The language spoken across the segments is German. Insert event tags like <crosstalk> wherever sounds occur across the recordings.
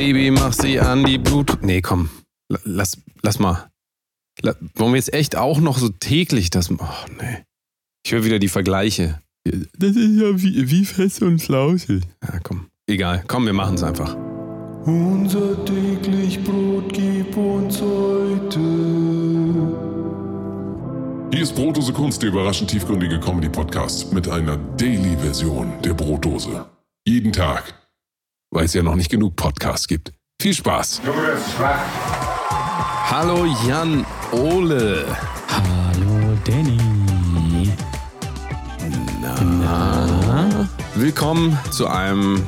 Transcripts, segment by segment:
Baby, mach sie an die Blut. Nee, komm. Lass, lass mal. wollen wir jetzt echt auch noch so täglich das. Oh, nee. Ich höre wieder die Vergleiche. Das ist ja wie, wie fest und flauschig. Ja, komm. Egal. Komm, wir machen es einfach. Unser täglich Brot gib uns heute. Hier ist Brotdose Kunst, der überraschend tiefgründige Comedy-Podcast mit einer Daily-Version der Brotdose. Jeden Tag weil es ja noch nicht genug Podcasts gibt. Viel Spaß. Hallo Jan Ole. Hallo Danny. Na, Na? Willkommen zu einem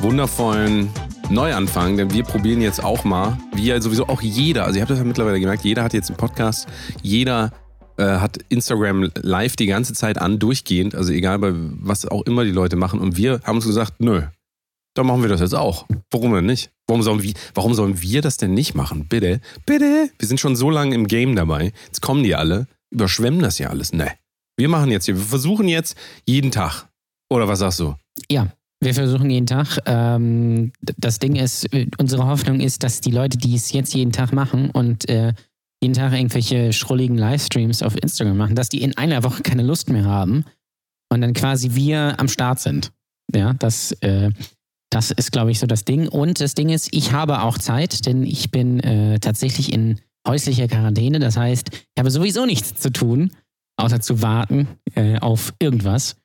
wundervollen Neuanfang, denn wir probieren jetzt auch mal, wie ja sowieso auch jeder, also ihr habt das ja mittlerweile gemerkt, jeder hat jetzt einen Podcast, jeder äh, hat Instagram live die ganze Zeit an, durchgehend, also egal bei was auch immer die Leute machen und wir haben uns gesagt, nö, dann machen wir das jetzt auch. Warum denn nicht? Warum sollen, wir, warum sollen wir das denn nicht machen? Bitte, bitte. Wir sind schon so lange im Game dabei. Jetzt kommen die alle, überschwemmen das ja alles. Ne. Wir machen jetzt hier, wir versuchen jetzt jeden Tag. Oder was sagst du? Ja, wir versuchen jeden Tag. Ähm, das Ding ist, unsere Hoffnung ist, dass die Leute, die es jetzt jeden Tag machen und äh, jeden Tag irgendwelche schrulligen Livestreams auf Instagram machen, dass die in einer Woche keine Lust mehr haben und dann quasi wir am Start sind. Ja, das äh, das ist, glaube ich, so das Ding. Und das Ding ist, ich habe auch Zeit, denn ich bin äh, tatsächlich in häuslicher Quarantäne. Das heißt, ich habe sowieso nichts zu tun, außer zu warten äh, auf irgendwas.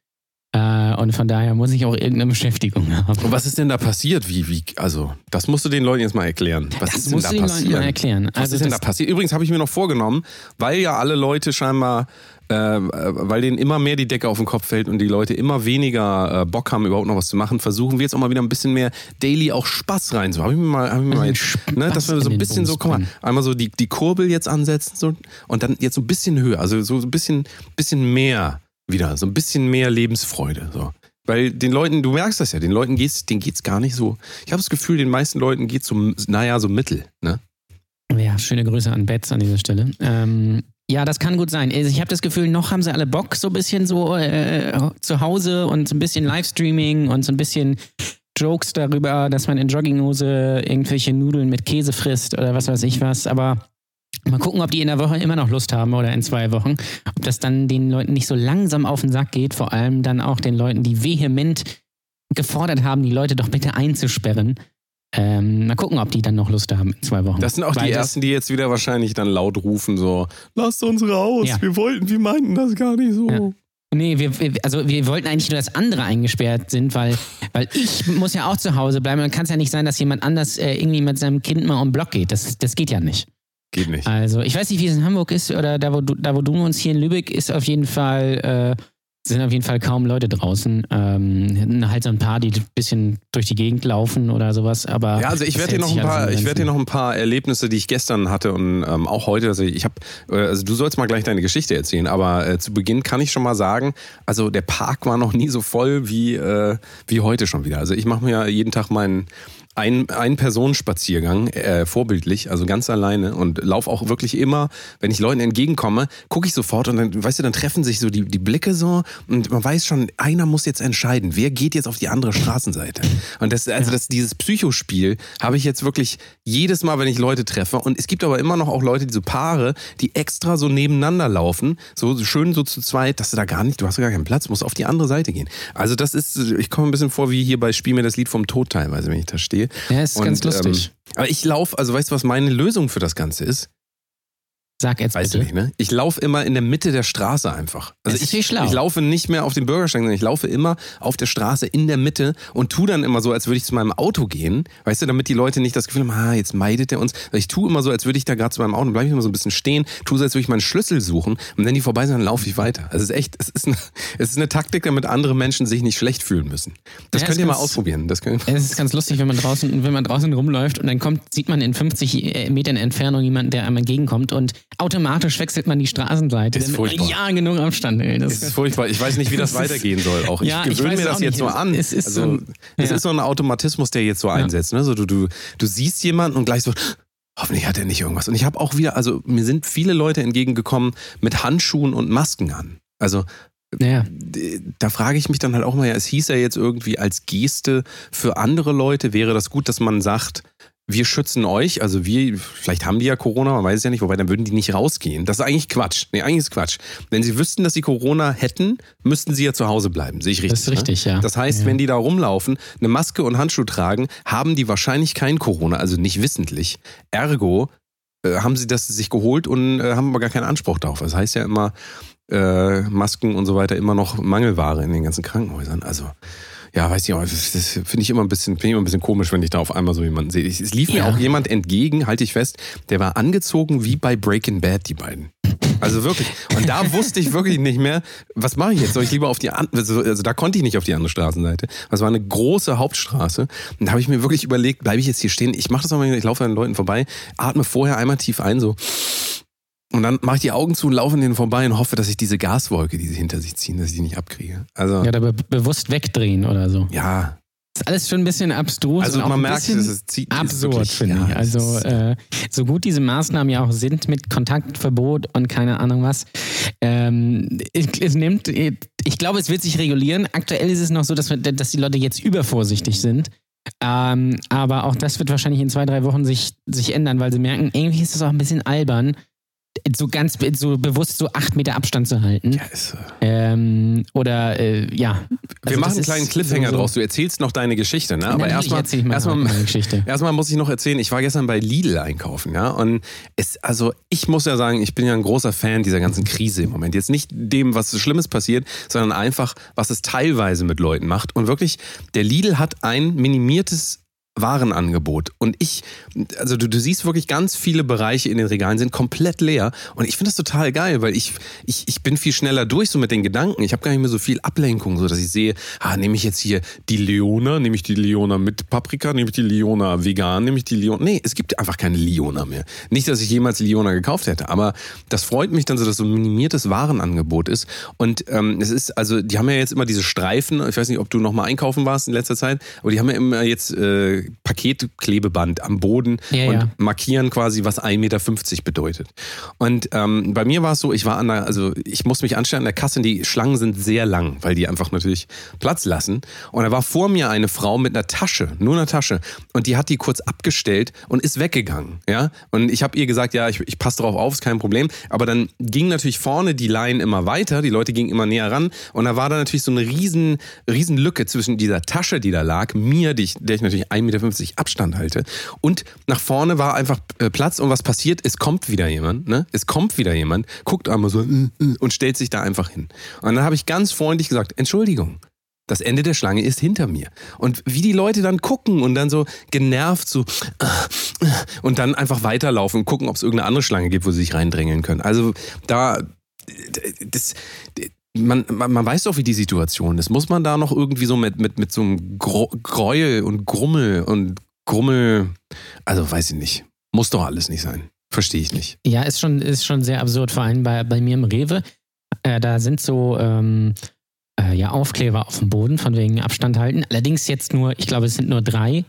Äh, und von daher muss ich auch irgendeine Beschäftigung haben. Und was ist denn da passiert? Wie, wie, also, das musst du den Leuten jetzt mal erklären. Was das ist musst denn da da passiert? Mal erklären. Was also ist denn da passiert? Übrigens habe ich mir noch vorgenommen, weil ja alle Leute scheinbar äh, weil denen immer mehr die Decke auf den Kopf fällt und die Leute immer weniger äh, Bock haben, überhaupt noch was zu machen, versuchen wir jetzt auch mal wieder ein bisschen mehr Daily auch Spaß rein. So habe ich mir mal, hab ich mir mal jetzt, ne, dass wir so ein bisschen so, guck mal, einmal so die, die Kurbel jetzt ansetzen so, und dann jetzt so ein bisschen höher, also so ein bisschen, bisschen mehr wieder, so ein bisschen mehr Lebensfreude. So. Weil den Leuten, du merkst das ja, den Leuten denen geht's gar nicht so. Ich habe das Gefühl, den meisten Leuten geht's so, naja, so mittel, ne? Ja, schöne Grüße an Betz an dieser Stelle. Ähm, ja, das kann gut sein. Also ich habe das Gefühl, noch haben sie alle Bock, so ein bisschen so äh, zu Hause und so ein bisschen Livestreaming und so ein bisschen Jokes darüber, dass man in Jogginghose irgendwelche Nudeln mit Käse frisst oder was weiß ich was. Aber mal gucken, ob die in der Woche immer noch Lust haben oder in zwei Wochen. Ob das dann den Leuten nicht so langsam auf den Sack geht, vor allem dann auch den Leuten, die vehement gefordert haben, die Leute doch bitte einzusperren. Ähm, mal gucken, ob die dann noch Lust haben in zwei Wochen. Das sind auch Weil die ersten, die jetzt wieder wahrscheinlich dann laut rufen, so, lasst uns raus, ja. wir wollten, wir meinten das gar nicht so. Ja. Nee, wir, also wir wollten eigentlich nur, dass andere eingesperrt sind, weil, weil ich muss ja auch zu Hause bleiben. Dann kann es ja nicht sein, dass jemand anders äh, irgendwie mit seinem Kind mal um Block geht. Das, das geht ja nicht. Geht nicht. Also ich weiß nicht, wie es in Hamburg ist oder da, wo du, da, wo du uns hier in Lübeck ist auf jeden Fall äh, sind auf jeden Fall kaum Leute draußen. Ähm, halt so ein paar, die ein bisschen durch die Gegend laufen oder sowas. Aber ja, also ich werde hier noch ein paar, ich werde hier noch ein paar Erlebnisse, die ich gestern hatte und ähm, auch heute. Also ich habe, äh, also du sollst mal gleich deine Geschichte erzählen, aber äh, zu Beginn kann ich schon mal sagen, also der Park war noch nie so voll wie äh, wie heute schon wieder. Also ich mache mir jeden Tag meinen ein, ein Personenspaziergang, äh, vorbildlich, also ganz alleine und lauf auch wirklich immer, wenn ich Leuten entgegenkomme, gucke ich sofort und dann, weißt du, dann treffen sich so die, die Blicke so und man weiß schon, einer muss jetzt entscheiden, wer geht jetzt auf die andere Straßenseite. Und das, also das, dieses Psychospiel habe ich jetzt wirklich jedes Mal, wenn ich Leute treffe und es gibt aber immer noch auch Leute, diese Paare, die extra so nebeneinander laufen, so schön so zu zweit, dass du da gar nicht, du hast gar keinen Platz, musst auf die andere Seite gehen. Also das ist, ich komme ein bisschen vor wie hier bei Spiel mir das Lied vom Tod teilweise, wenn ich da stehe. Ja, ist und, ganz lustig. Ähm, aber ich laufe, also weißt du, was meine Lösung für das Ganze ist? Sag jetzt weißt bitte. du nicht, ne? Ich laufe immer in der Mitte der Straße einfach. Also ich, schlau. ich laufe nicht mehr auf den Bürgersteig, sondern ich laufe immer auf der Straße in der Mitte und tu dann immer so, als würde ich zu meinem Auto gehen, weißt du, damit die Leute nicht das Gefühl haben, ah, jetzt meidet er uns. Ich tue immer so, als würde ich da gerade zu meinem Auto, bleibe ich immer so ein bisschen stehen, tue so, als würde ich meinen Schlüssel suchen und wenn die vorbei sind, dann laufe ich weiter. Also es ist echt, es ist eine, es ist eine Taktik, damit andere Menschen sich nicht schlecht fühlen müssen. Das ja, könnt ihr ganz, mal ausprobieren. Das könnt es ist ganz lustig, wenn man draußen, wenn man draußen rumläuft und dann kommt, sieht man in 50 Metern Entfernung jemanden, der einem entgegenkommt und automatisch wechselt man die Straßenseite. Ist furchtbar. Ja, genug Abstand. Ey. Das ist furchtbar. Ich weiß nicht, wie das <laughs> weitergehen soll. Auch ich ja, gewöhne ich mir das jetzt so an. Es ist, also, so, ein, es ist so ein Automatismus, der jetzt so einsetzt. Ne? So, du, du, du siehst jemanden und gleich so, hoffentlich hat er nicht irgendwas. Und ich habe auch wieder, also mir sind viele Leute entgegengekommen mit Handschuhen und Masken an. Also Naja. da frage ich mich dann halt auch mal, ja, es hieß ja jetzt irgendwie als Geste für andere Leute, wäre das gut, dass man sagt, wir schützen euch, also wir, vielleicht haben die ja Corona, man weiß es ja nicht, wobei dann würden die nicht rausgehen. Das ist eigentlich Quatsch. Nee, eigentlich ist Quatsch. Wenn sie wüssten, dass sie Corona hätten, müssten sie ja zu Hause bleiben. Sehe ich richtig. Das ist richtig, ne? ja. Das heißt, Ja. wenn die da rumlaufen, eine Maske und Handschuh tragen, haben die wahrscheinlich kein Corona, also nicht wissentlich. Ergo äh, haben sie das sich geholt und äh, haben aber gar keinen Anspruch darauf. Das heißt ja immer, äh, Masken und so weiter immer noch Mangelware in den ganzen Krankenhäusern. Also ja, weiß ich auch, das das finde ich immer ein bisschen, finde ich immer ein bisschen komisch, wenn ich da auf einmal so jemanden sehe. Es lief mir Ja. auch jemand entgegen, halte ich fest, der war angezogen wie bei Breaking Bad, die beiden. Also wirklich. Und da <laughs> wusste ich wirklich nicht mehr, was mache ich jetzt? Soll ich lieber auf die andere, also, also da konnte ich nicht auf die andere Straßenseite. Das war eine große Hauptstraße. Und da habe ich mir wirklich überlegt, bleibe ich jetzt hier stehen? Ich mache das auch mal, ich laufe an den Leuten vorbei, atme vorher einmal tief ein, so. Und dann mache ich die Augen zu und laufe an denen vorbei und hoffe, dass ich diese Gaswolke, die sie hinter sich ziehen, dass ich die nicht abkriege. Also, Ja, da be bewusst wegdrehen oder so. ja. Das ist alles schon ein bisschen abstrus. Also und auch man ein merkt, es ist, zieht- absurd, wirklich- finde ja, ich. Also äh, so gut diese Maßnahmen ja auch sind mit Kontaktverbot und keine Ahnung was. Ähm, es, nimmt, ich glaube, es wird sich regulieren. Aktuell ist es noch so, dass, wir, dass die Leute jetzt übervorsichtig sind. Ähm, aber auch das wird wahrscheinlich in zwei, drei Wochen sich, sich ändern, weil sie merken, irgendwie ist es auch ein bisschen albern, so ganz so bewusst so acht Meter Abstand zu halten. ja, ist, äh, Ähm, oder äh, ja. Wir Also machen das einen kleinen Cliffhanger so- so- draus. Du erzählst noch deine Geschichte, ne? Aber erstmal erstmal. Erstmal muss ich noch erzählen, ich war gestern bei Lidl einkaufen, ja, und es, also ich muss ja sagen, ich bin ja ein großer Fan dieser ganzen Krise im Moment. Jetzt nicht dem, was so Schlimmes passiert, sondern einfach, was es teilweise mit Leuten macht. Und wirklich, der Lidl hat ein minimiertes Warenangebot. Und ich, also du, du siehst wirklich ganz viele Bereiche in den Regalen sind komplett leer. Und ich finde das total geil, weil ich, ich, ich bin viel schneller durch so mit den Gedanken. Ich habe gar nicht mehr so viel Ablenkung, so dass ich sehe, ah, nehme ich jetzt hier die Leona, nehme ich die Leona mit Paprika, nehme ich die Leona vegan, nehme ich die Leona. Nee, es gibt einfach keine Leona mehr. Nicht, dass ich jemals Leona gekauft hätte, aber das freut mich dann so, dass so ein minimiertes Warenangebot ist. Und ähm, es ist, also, die haben ja jetzt immer diese Streifen, ich weiß nicht, ob du noch mal einkaufen warst in letzter Zeit, aber die haben ja immer jetzt äh, Paketklebeband am Boden Ja, und ja. markieren quasi, was 1,50 Meter bedeutet. Und ähm, bei mir war es so, ich war an der, also ich musste mich anstellen an der Kasse die Schlangen sind sehr lang, weil die einfach natürlich Platz lassen. Und da war vor mir eine Frau mit einer Tasche, nur einer Tasche. Und die hat die kurz abgestellt und ist weggegangen. Ja? Und ich habe ihr gesagt, ja, ich, ich passe drauf auf, ist kein Problem. Aber dann ging natürlich vorne die Line immer weiter, die Leute gingen immer näher ran. Und da war da natürlich so eine riesen, riesen Lücke zwischen dieser Tasche, die da lag, mir, die ich, der ich natürlich 1,50 Meter Abstand halte. Und nach vorne war einfach äh, Platz und was passiert? Es kommt wieder jemand, ne? Es kommt wieder jemand, guckt einmal so äh, äh, und stellt sich da einfach hin. Und dann habe ich ganz freundlich gesagt, Entschuldigung. Das Ende der Schlange ist hinter mir. Und wie die Leute dann gucken und dann so genervt so und dann einfach weiterlaufen und gucken, ob es irgendeine andere Schlange gibt, wo sie sich reindrängeln können. Also da, das, man, man, man weiß doch, wie die Situation ist. Muss man da noch irgendwie so mit, mit, mit so einem Gro Gräuel und Grummel und Grummel, also weiß ich nicht. Muss doch alles nicht sein. Verstehe ich nicht. Ja, ist schon, ist schon sehr absurd, vor allem bei, bei mir im Rewe. Äh, da sind so ähm, äh, ja, Aufkleber auf dem Boden, von wegen Abstand halten. Allerdings jetzt nur, ich glaube, es sind nur drei.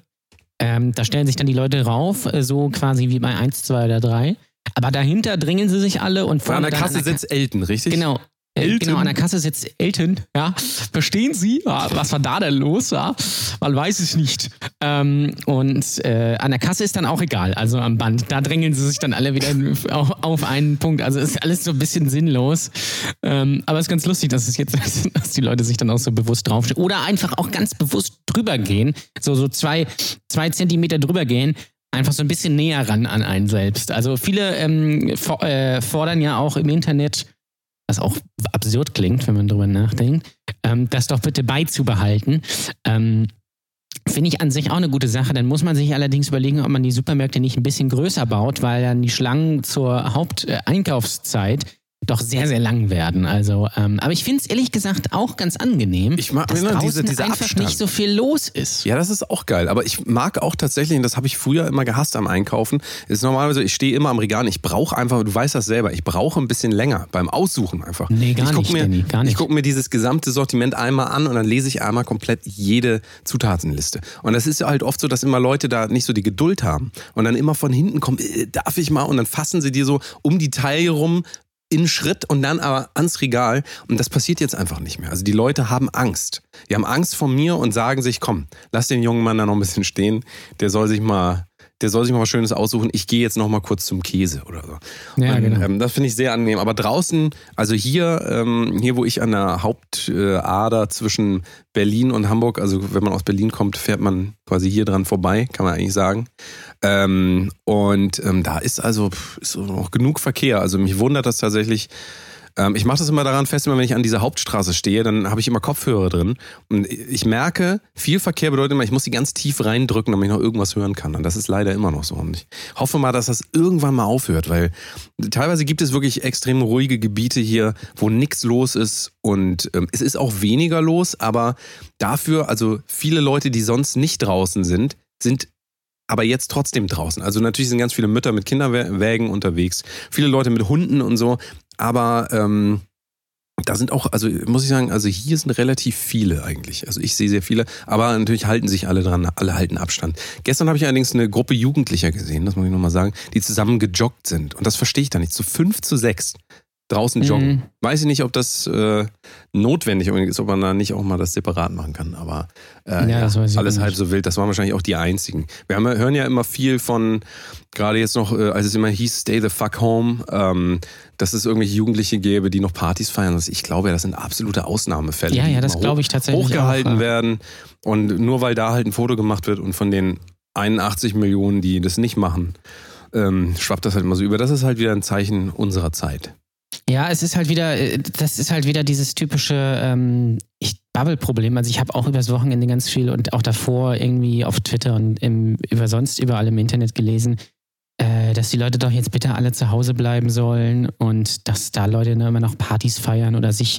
Ähm, da stellen sich dann die Leute rauf, äh, so quasi wie bei 1, 2 oder 3. Aber dahinter drängeln sie sich alle und Vor an vorne der Kasse Ka- sitzt Elton, richtig? Genau. Äh, Elton? Genau, an der Kasse sitzt Elton, ja. Verstehen Sie? Was war da denn los? Ja? Man weiß es nicht. Ähm, und äh, an der Kasse ist dann auch egal, also am Band. Da drängeln sie sich dann alle wieder <laughs> auf, auf einen Punkt. Also ist alles so ein bisschen sinnlos. Ähm, aber es ist ganz lustig, dass es jetzt, <laughs> dass die Leute sich dann auch so bewusst draufstehen. Oder einfach auch ganz bewusst drüber gehen. So, so zwei, zwei Zentimeter drüber gehen. Einfach so ein bisschen näher ran an einen selbst. Also viele ähm, for, äh, fordern ja auch im Internet, was auch absurd klingt, wenn man drüber nachdenkt, ähm, das doch bitte beizubehalten. Ähm, Finde ich an sich auch eine gute Sache. Dann muss man sich allerdings überlegen, ob man die Supermärkte nicht ein bisschen größer baut, weil dann die Schlangen zur Haupteinkaufszeit doch sehr, sehr lang werden. Also, ähm, aber ich finde es ehrlich gesagt auch ganz angenehm, Ich mag- dass draußen diese- dieser einfach Abstand. nicht so viel los ist. Ja, das ist auch geil. Aber ich mag auch tatsächlich, und das habe ich früher immer gehasst am Einkaufen, ist normalerweise, ich stehe immer am Regal, ich brauche einfach, du weißt das selber, ich brauche ein bisschen länger beim Aussuchen einfach. Nee, gar ich guck nicht, mir, Danny, gar nicht. Ich gucke mir dieses gesamte Sortiment einmal an und dann lese ich einmal komplett jede Zutatenliste. Und das ist ja halt oft so, dass immer Leute da nicht so die Geduld haben und dann immer von hinten kommen, äh, darf ich mal? Und dann fassen sie dir so um die Taille rum in Schritt und dann aber ans Regal. Und das passiert jetzt einfach nicht mehr. Also die Leute haben Angst. Die haben Angst vor mir und sagen sich, komm, lass den jungen Mann da noch ein bisschen stehen. Der soll sich mal der soll sich mal was Schönes aussuchen. Ich gehe jetzt noch mal kurz zum Käse oder so. Ja, und, genau. Ähm, das finde ich sehr angenehm. Aber draußen, also hier, ähm, hier, wo ich an der Hauptader äh, zwischen Berlin und Hamburg, also wenn man aus Berlin kommt, fährt man quasi hier dran vorbei, kann man eigentlich sagen. Ähm, und ähm, da ist also ist noch genug Verkehr. Also mich wundert das tatsächlich ähm, ich mache das immer daran fest, immer wenn ich an dieser Hauptstraße stehe, dann habe ich immer Kopfhörer drin. Und ich merke, viel Verkehr bedeutet immer, ich muss die ganz tief reindrücken, damit ich noch irgendwas hören kann. Und das ist leider immer noch so. Und ich hoffe mal, dass das irgendwann mal aufhört, weil teilweise gibt es wirklich extrem ruhige Gebiete hier, wo nichts los ist. Und ähm, es ist auch weniger los, aber dafür, also viele Leute, die sonst nicht draußen sind, sind aber jetzt trotzdem draußen. Also natürlich sind ganz viele Mütter mit Kinderwägen unterwegs, viele Leute mit Hunden und so. Aber ähm, da sind auch, also muss ich sagen, also hier sind relativ viele eigentlich. Also ich sehe sehr viele, aber natürlich halten sich alle dran, alle halten Abstand. Gestern habe ich allerdings eine Gruppe Jugendlicher gesehen, das muss ich nochmal sagen, die zusammen gejoggt sind. Und das verstehe ich da nicht. Zu fünf zu sechs draußen joggen. Mhm. Weiß ich nicht, ob das äh, notwendig ist, ob man da nicht auch mal das separat machen kann. Aber äh, ja, ja, alles halb so wild. Das waren wahrscheinlich auch die einzigen. Wir haben, hören ja immer viel von, gerade jetzt noch, äh, als es immer hieß, stay the fuck home, ähm, dass es irgendwelche Jugendliche gäbe, die noch Partys feiern. Ich glaube, das sind absolute Ausnahmefälle. Ja, ja, das glaube ich tatsächlich. Hochgehalten auch, werden. Und nur weil da halt ein Foto gemacht wird und von den 81 Millionen, die das nicht machen, ähm, schwappt das halt immer so über. Das ist halt wieder ein Zeichen unserer Zeit. Ja, es ist halt wieder, äh, das ist halt wieder dieses typische ähm, Bubble-Problem. Also ich habe auch übers Wochenende ganz viel und auch davor irgendwie auf Twitter und im, über sonst überall im Internet gelesen, äh, dass die Leute doch jetzt bitte alle zu Hause bleiben sollen und dass da Leute immer noch Partys feiern oder sich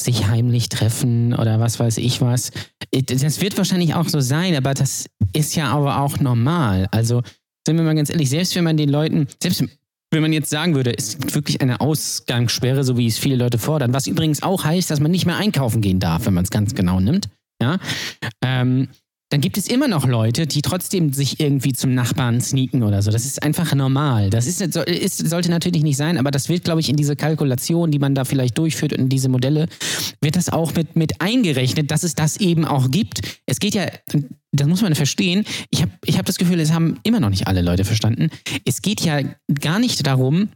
sich heimlich treffen oder was weiß ich was. Äh, das wird wahrscheinlich auch so sein, aber das ist ja aber auch normal. Also sind wir mal ganz ehrlich, selbst wenn man den Leuten, selbst wenn man jetzt sagen würde, es ist wirklich eine Ausgangssperre, so wie es viele Leute fordern, was übrigens auch heißt, dass man nicht mehr einkaufen gehen darf, wenn man es ganz genau nimmt, ja, ähm, dann gibt es immer noch Leute, die trotzdem sich irgendwie zum Nachbarn sneaken oder so. Das ist einfach normal. Das ist, ist, sollte natürlich nicht sein, aber das wird, glaube ich, in diese Kalkulation, die man da vielleicht durchführt und in diese Modelle, wird das auch mit, mit eingerechnet, dass es das eben auch gibt. Es geht ja, das muss man verstehen. Ich habe ich hab das Gefühl, es haben immer noch nicht alle Leute verstanden. Es geht ja gar nicht darum,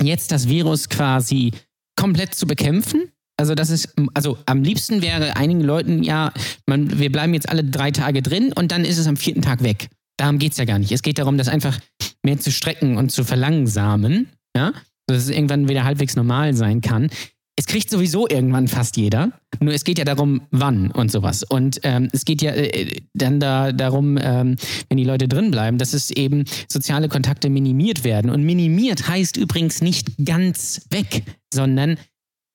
jetzt das Virus quasi komplett zu bekämpfen, also das ist, also am liebsten wäre einigen Leuten, ja, man, wir bleiben jetzt alle drei Tage drin und dann ist es am vierten Tag weg. Darum geht es ja gar nicht. Es geht darum, das einfach mehr zu strecken und zu verlangsamen, ja, dass es irgendwann wieder halbwegs normal sein kann. Es kriegt sowieso irgendwann fast jeder. Nur es geht ja darum, wann und sowas. Und ähm, es geht ja äh, dann da darum, ähm, wenn die Leute drin bleiben, dass es eben soziale Kontakte minimiert werden. Und minimiert heißt übrigens nicht ganz weg, sondern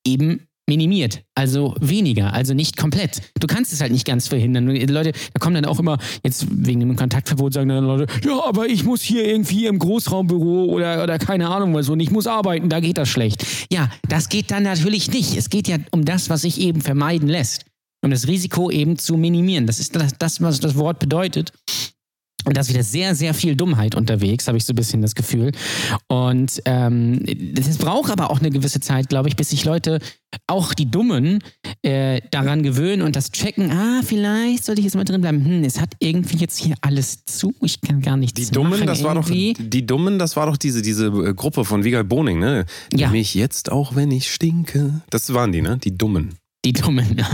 eben minimiert, also weniger, also nicht komplett. Du kannst es halt nicht ganz verhindern. Leute, da kommen dann auch immer, jetzt wegen dem Kontaktverbot sagen dann Leute, ja, aber ich muss hier irgendwie im Großraumbüro oder, oder keine Ahnung was und ich muss arbeiten, da geht das schlecht. Ja, das geht dann natürlich nicht. Es geht ja um das, was sich eben vermeiden lässt. Um das Risiko eben zu minimieren. Das ist das was das Wort bedeutet. Und da ist wieder sehr, sehr viel Dummheit unterwegs, habe ich so ein bisschen das Gefühl. Und ähm, es braucht aber auch eine gewisse Zeit, glaube ich, bis sich Leute, auch die Dummen, äh, daran gewöhnen und das checken, ah, vielleicht sollte ich jetzt mal drin bleiben. Hm, es hat irgendwie jetzt hier alles zu, ich kann gar nichts die Dummen, machen. Das irgendwie. war doch, die Dummen, das war doch diese, diese äh, Gruppe von Vigal Boning, ne? Ja. Mich jetzt auch, wenn ich stinke. Das waren die, ne? Die Dummen. Die Dummen, ja,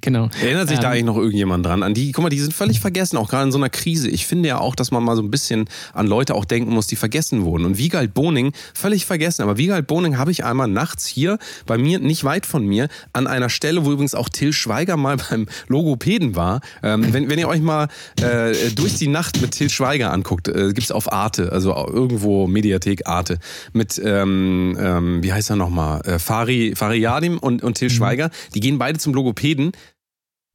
genau. Erinnert sich ähm, da eigentlich noch irgendjemand dran? An die, guck mal, die sind völlig vergessen, auch gerade in so einer Krise. Ich finde ja auch, dass man mal so ein bisschen an Leute auch denken muss, die vergessen wurden. Und Wiegald Boning, völlig vergessen. Aber Wiegald Boning habe ich einmal nachts hier bei mir, nicht weit von mir, an einer Stelle, wo übrigens auch Till Schweiger mal <laughs> beim Logopäden war. Ähm, wenn, wenn ihr euch mal äh, durch die Nacht mit Till Schweiger anguckt, äh, gibt es auf Arte, also irgendwo Mediathek Arte, mit, ähm, ähm, wie heißt er nochmal, äh, Fari, Fari Yadim und, und Till mhm. Schweiger, die gehen gehen beide zum Logopäden.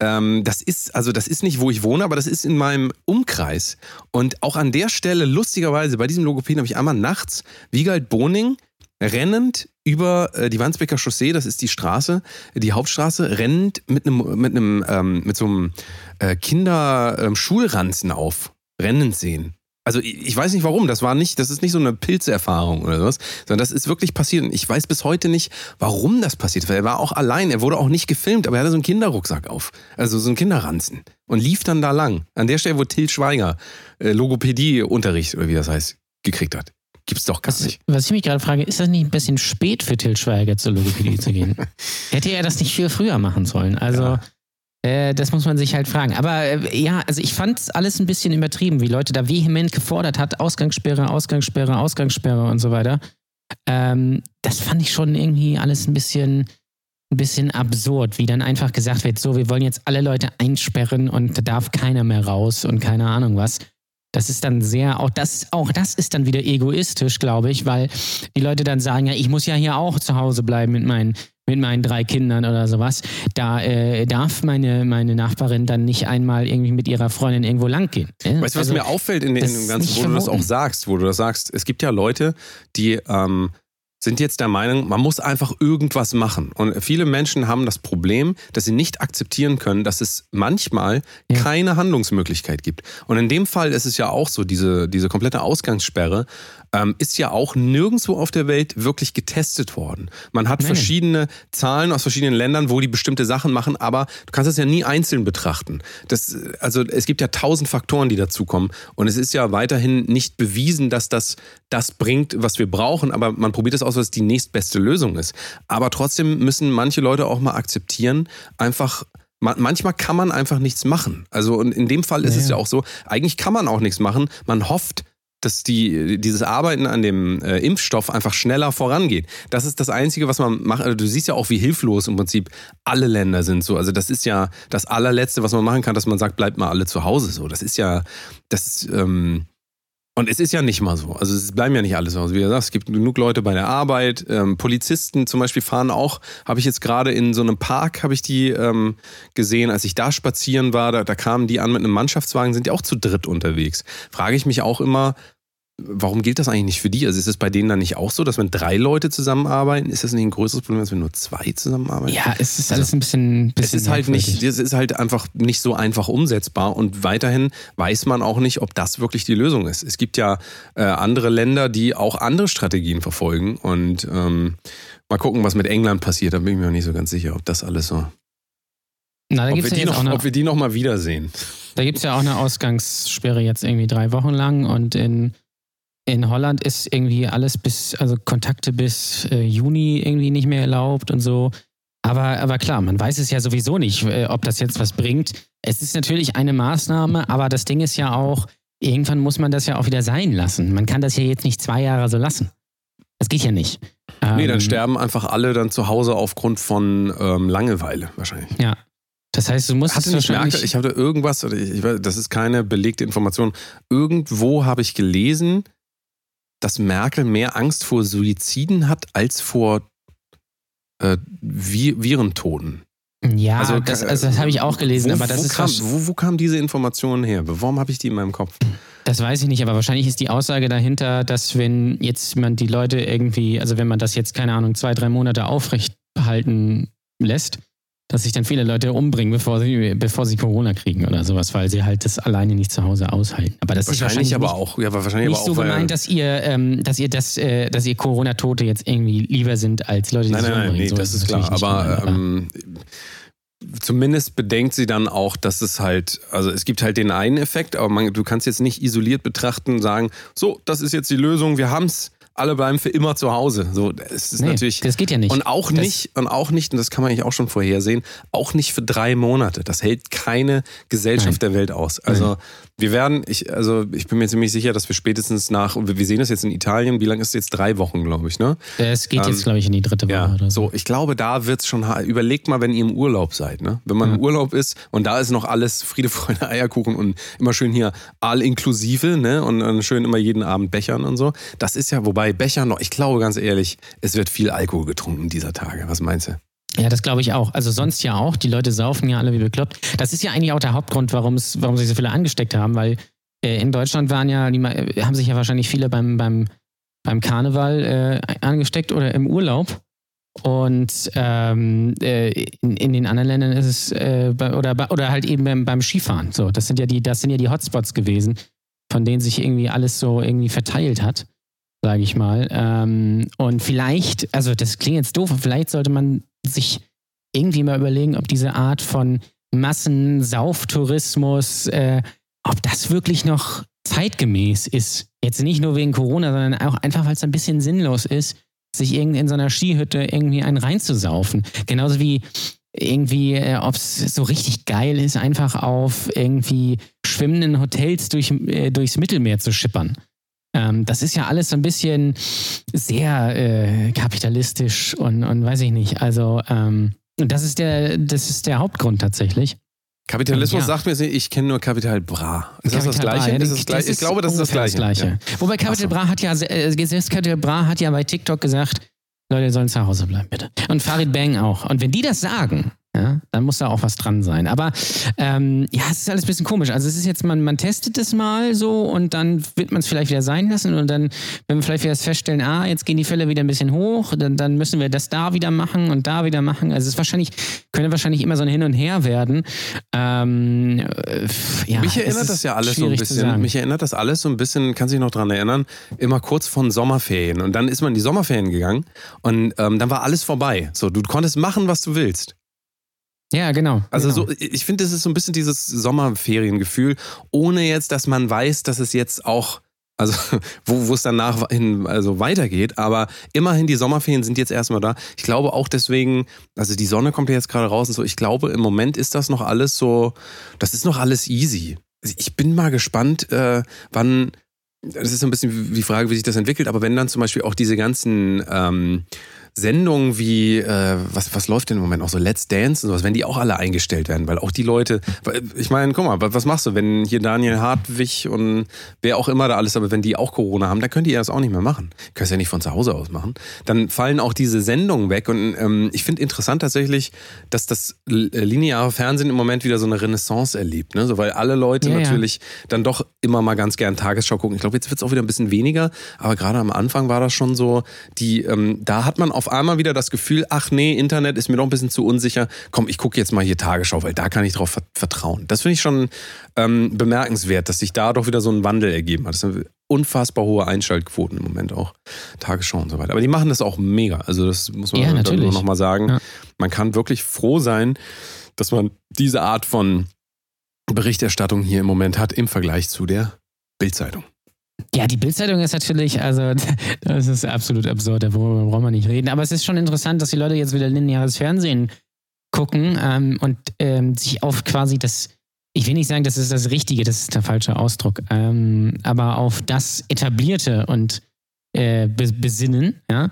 Ähm, das ist, also das ist nicht, wo ich wohne, aber das ist in meinem Umkreis. Und auch an der Stelle, lustigerweise, bei diesem Logopäden habe ich einmal nachts Wiegald Boning rennend über äh, die Wandsbeker Chaussee, das ist die Straße, die Hauptstraße, rennend mit einem, mit einem, ähm, mit so einem äh, Kinderschulranzen ähm, auf, rennend sehen. Also ich weiß nicht warum, das war nicht, das ist nicht so eine Pilzerfahrung oder sowas, sondern das ist wirklich passiert. Und ich weiß bis heute nicht, warum das passiert. Weil er war auch allein, er wurde auch nicht gefilmt, aber er hatte so einen Kinderrucksack auf. Also so einen Kinderranzen. Und lief dann da lang. An der Stelle, wo Till Schweiger äh, Logopädie-Unterricht, oder wie das heißt, gekriegt hat. Gibt's doch gar Was, nicht. was ich mich gerade frage, ist das nicht ein bisschen spät für Till Schweiger zur Logopädie zu gehen? <laughs> Hätte er das nicht viel früher machen sollen? Also, äh, das muss man sich halt fragen. Aber äh, ja, also ich fand es alles ein bisschen übertrieben, wie Leute da vehement gefordert hat, Ausgangssperre, Ausgangssperre, Ausgangssperre und so weiter. Ähm, das fand ich schon irgendwie alles ein bisschen, ein bisschen absurd, wie dann einfach gesagt wird, so, wir wollen jetzt alle Leute einsperren und da darf keiner mehr raus und keine Ahnung was. Das ist dann sehr, auch das, auch das ist dann wieder egoistisch, glaube ich, weil die Leute dann sagen, ja, ich muss ja hier auch zu Hause bleiben mit meinen, mit meinen drei Kindern oder sowas. Da äh, darf meine, meine Nachbarin dann nicht einmal irgendwie mit ihrer Freundin irgendwo lang gehen. ne? Weißt du, was Also, mir auffällt in, in dem Ganzen, wo du das auch verboten. sagst, wo du das sagst, es gibt ja Leute, die ähm, sind jetzt der Meinung, man muss einfach irgendwas machen. Und viele Menschen haben das Problem, dass sie nicht akzeptieren können, dass es manchmal Ja. keine Handlungsmöglichkeit gibt. Und in dem Fall ist es ja auch so, diese, diese komplette Ausgangssperre ähm, ist ja auch nirgendwo auf der Welt wirklich getestet worden. Man hat nein. verschiedene Zahlen aus verschiedenen Ländern, wo die bestimmte Sachen machen, aber du kannst es ja nie einzeln betrachten. Das, also es gibt ja tausend Faktoren, die dazukommen. Und es ist ja weiterhin nicht bewiesen, dass das das bringt, was wir brauchen, aber man probiert es aus, was die nächstbeste Lösung ist. Aber trotzdem müssen manche Leute auch mal akzeptieren, einfach ma- Manchmal kann man einfach nichts machen. Also und in dem Fall ist Ja, es ja auch so, eigentlich kann man auch nichts machen. Man hofft, dass die, dieses Arbeiten an dem äh, Impfstoff einfach schneller vorangeht. Das ist das Einzige, was man macht. Also du siehst ja auch, wie hilflos im Prinzip alle Länder sind so. Also das ist ja das allerletzte, was man machen kann, dass man sagt, bleibt mal alle zu Hause so. Das ist ja, das ist, ähm, und es ist ja nicht mal so. Also es bleiben ja nicht alle zu Hause. Wie du sagst, es gibt genug Leute bei der Arbeit. Ähm, Polizisten zum Beispiel fahren auch, habe ich jetzt gerade in so einem Park, habe ich die ähm, gesehen, als ich da spazieren war, da, da kamen die an mit einem Mannschaftswagen, sind ja auch zu dritt unterwegs. Frage ich mich auch immer, warum gilt das eigentlich nicht für die? Also ist es bei denen dann nicht auch so, dass wenn drei Leute zusammenarbeiten, ist das nicht ein größeres Problem, als wenn nur zwei zusammenarbeiten? Ja, es ist alles ein bisschen, Es bisschen ist halt nicht, es ist halt einfach nicht so einfach umsetzbar und weiterhin weiß man auch nicht, ob das wirklich die Lösung ist. Es gibt ja äh, andere Länder, die auch andere Strategien verfolgen und ähm, mal gucken, was mit England passiert. Da bin ich mir noch nicht so ganz sicher, ob das alles so. Na, Ob wir, es ja noch, eine, ob wir die noch mal wiedersehen. Da gibt es ja auch eine Ausgangssperre jetzt irgendwie drei Wochen lang und in, in Holland ist irgendwie alles bis, also Kontakte bis äh, Juni irgendwie nicht mehr erlaubt und so. Aber, aber klar, man weiß es ja sowieso nicht, äh, ob das jetzt was bringt. Es ist natürlich eine Maßnahme, aber das Ding ist ja auch, irgendwann muss man das ja auch wieder sein lassen. Man kann das ja jetzt nicht zwei Jahre so lassen. Das geht ja nicht. Nee, dann Ähm, sterben einfach alle dann zu Hause aufgrund von ähm, Langeweile wahrscheinlich. Ja. Das heißt, du musst Hatte es nicht wahrscheinlich... Ich hatte irgendwas, oder ich, ich weiß, das ist keine belegte Information. Irgendwo habe ich gelesen, dass Merkel mehr Angst vor Suiziden hat als vor äh, Vi Virentoten. ja, Also, das, also das habe ich auch gelesen, wo, aber das wo ist kam, wo, wo kam diese Information her? Warum habe ich die in meinem Kopf? Das weiß ich nicht, aber wahrscheinlich ist die Aussage dahinter, dass wenn jetzt man die Leute irgendwie, also wenn man das jetzt, keine Ahnung, zwei, drei Monate aufrechthalten lässt, dass sich dann viele Leute umbringen, bevor sie, bevor sie Corona kriegen oder sowas, weil sie halt das alleine nicht zu Hause aushalten. Aber das Wahrscheinlich, ist wahrscheinlich aber nicht, auch. Ja, aber wahrscheinlich nicht aber so auch, gemeint, dass ihr, ähm, dass ihr das, äh, dass ihr Corona-Tote jetzt irgendwie lieber sind als Leute, die Nein, sich nein, nein, umbringen. nee, So das ist es klar. natürlich nicht Aber ähm, zumindest bedenkt sie dann auch, dass es halt, also es gibt halt den einen Effekt, aber man, du kannst jetzt nicht isoliert betrachten sagen, so, das ist jetzt die Lösung, wir haben's, alle bleiben für immer zu Hause. So, es ist nee, natürlich. das geht ja nicht. Und auch Das- nicht, und auch nicht, und das kann man eigentlich auch schon vorhersehen, auch nicht für drei Monate. Das hält keine Gesellschaft der Welt aus. Also wir werden, ich, also ich bin mir ziemlich sicher, dass wir spätestens nach, wir sehen das jetzt in Italien, wie lange ist es jetzt? Drei Wochen, glaube ich, ne? Es geht jetzt, ähm, glaube ich, in die dritte Woche Ja, oder so. so, ich glaube, da wird's schon, ha- überlegt mal, wenn ihr im Urlaub seid, ne? Wenn man Ja. im Urlaub ist und da ist noch alles Friede, Freude, Eierkuchen und immer schön hier all inklusive, ne? Und, und schön immer jeden Abend Bechern und so. Das ist ja, wobei Becher noch, ich glaube ganz ehrlich, es wird viel Alkohol getrunken dieser Tage. Was meinst du? Ja, das glaube ich auch. Also sonst ja auch. Die Leute saufen ja alle wie bekloppt. Das ist ja eigentlich auch der Hauptgrund, warum es, warum sich so viele angesteckt haben, weil äh, in Deutschland waren ja, die, äh, haben sich ja wahrscheinlich viele beim, beim, beim Karneval äh, angesteckt oder im Urlaub. Und ähm, äh, in, in den anderen Ländern ist es äh, oder, oder halt eben beim, beim Skifahren. So, das sind ja die, das sind ja die Hotspots gewesen von denen sich irgendwie alles so irgendwie verteilt hat, sage ich mal. Ähm, und vielleicht, also das klingt jetzt doof, vielleicht sollte man sich irgendwie mal überlegen, ob diese Art von Massensauftourismus, äh, ob das wirklich noch zeitgemäß ist. Jetzt nicht nur wegen Corona, sondern auch einfach, weil es ein bisschen sinnlos ist, sich irgendwie in so einer Skihütte irgendwie einen reinzusaufen. Genauso wie irgendwie, äh, ob es so richtig geil ist, einfach auf irgendwie schwimmenden Hotels durch, äh, durchs Mittelmeer zu schippern. Ähm, das ist ja alles so ein bisschen sehr äh, kapitalistisch und, und weiß ich nicht. Also, ähm, das ist der, das ist der Hauptgrund tatsächlich. Kapitalismus Ja. sagt mir, ich kenne nur Kapital Bra. Ist das das Capital Gleiche? Bra, ja, ist das gleiche? Ich glaube, das ist das ungefähr Gleiche. Ja. Wobei Capital Bra hat ja, äh, selbst Capital Bra hat ja bei TikTok gesagt, Leute sollen zu Hause bleiben, bitte. Und Farid Bang auch. Und wenn die das sagen, ja, dann muss da auch was dran sein. Aber ähm, ja, es ist alles ein bisschen komisch. Also es ist jetzt, man, man testet es mal so und dann wird man es vielleicht wieder sein lassen und dann, wenn wir vielleicht wieder feststellen, ah, jetzt gehen die Fälle wieder ein bisschen hoch, dann, dann müssen wir das da wieder machen und da wieder machen. Also es ist wahrscheinlich, könnte wahrscheinlich immer so ein Hin und Her werden. Ähm, äh, ja, mich erinnert das ja alles so ein bisschen. Mich erinnert das alles so ein bisschen, kann sich noch dran erinnern, immer kurz von Sommerferien. Und dann ist man in die Sommerferien gegangen und ähm, dann war alles vorbei. So, du konntest machen, was du willst. Ja, genau. Also genau. so, ich finde, das ist so ein bisschen dieses Sommerferiengefühl, ohne jetzt, dass man weiß, dass es jetzt auch, also <laughs> wo, wo es danach hin, also weitergeht, aber immerhin die Sommerferien sind jetzt erstmal da. Ich glaube auch deswegen, also die Sonne kommt ja jetzt gerade raus und so, ich glaube im Moment ist das noch alles so, das ist noch alles easy. Also Ich bin mal gespannt, äh, wann, das ist so ein bisschen die Frage, wie sich das entwickelt, aber wenn dann zum Beispiel auch diese ganzen ähm, Sendungen wie, äh, was, was läuft denn im Moment auch so, Let's Dance und sowas, wenn die auch alle eingestellt werden, weil auch die Leute, ich meine, guck mal, was machst du, wenn hier Daniel Hartwig und wer auch immer da alles, aber wenn die auch Corona haben, dann könnt ihr das auch nicht mehr machen. Könnt ihr ja nicht von zu Hause aus machen. Dann fallen auch diese Sendungen weg und ähm, ich finde interessant tatsächlich, dass das lineare Fernsehen im Moment wieder so eine Renaissance erlebt, ne? so, weil alle Leute Ja, ja. natürlich dann doch immer mal ganz gern Tagesschau gucken. Ich glaube, jetzt wird es auch wieder ein bisschen weniger, aber gerade am Anfang war das schon so, die, ähm, da hat man auf einmal wieder das Gefühl, ach nee, Internet ist mir doch ein bisschen zu unsicher. Komm, ich gucke jetzt mal hier Tagesschau, weil da kann ich drauf ver- vertrauen. Das finde ich schon ähm, bemerkenswert, dass sich da doch wieder so ein Wandel ergeben hat. Das sind unfassbar hohe Einschaltquoten im Moment auch. Tagesschau und so weiter. Aber die machen das auch mega. Also das muss man Ja, natürlich. nur noch mal sagen. Ja. Man kann wirklich froh sein, dass man diese Art von Berichterstattung hier im Moment hat im Vergleich zu der Bildzeitung. Ja, die Bildzeitung ist natürlich, also <laughs> das ist absolut absurd, darüber brauchen wir nicht reden. Aber es ist schon interessant, dass die Leute jetzt wieder lineares Fernsehen gucken ähm, und ähm, sich auf quasi das, ich will nicht sagen, das ist das Richtige, das ist der falsche Ausdruck, ähm, aber auf das Etablierte und äh, be besinnen, ja.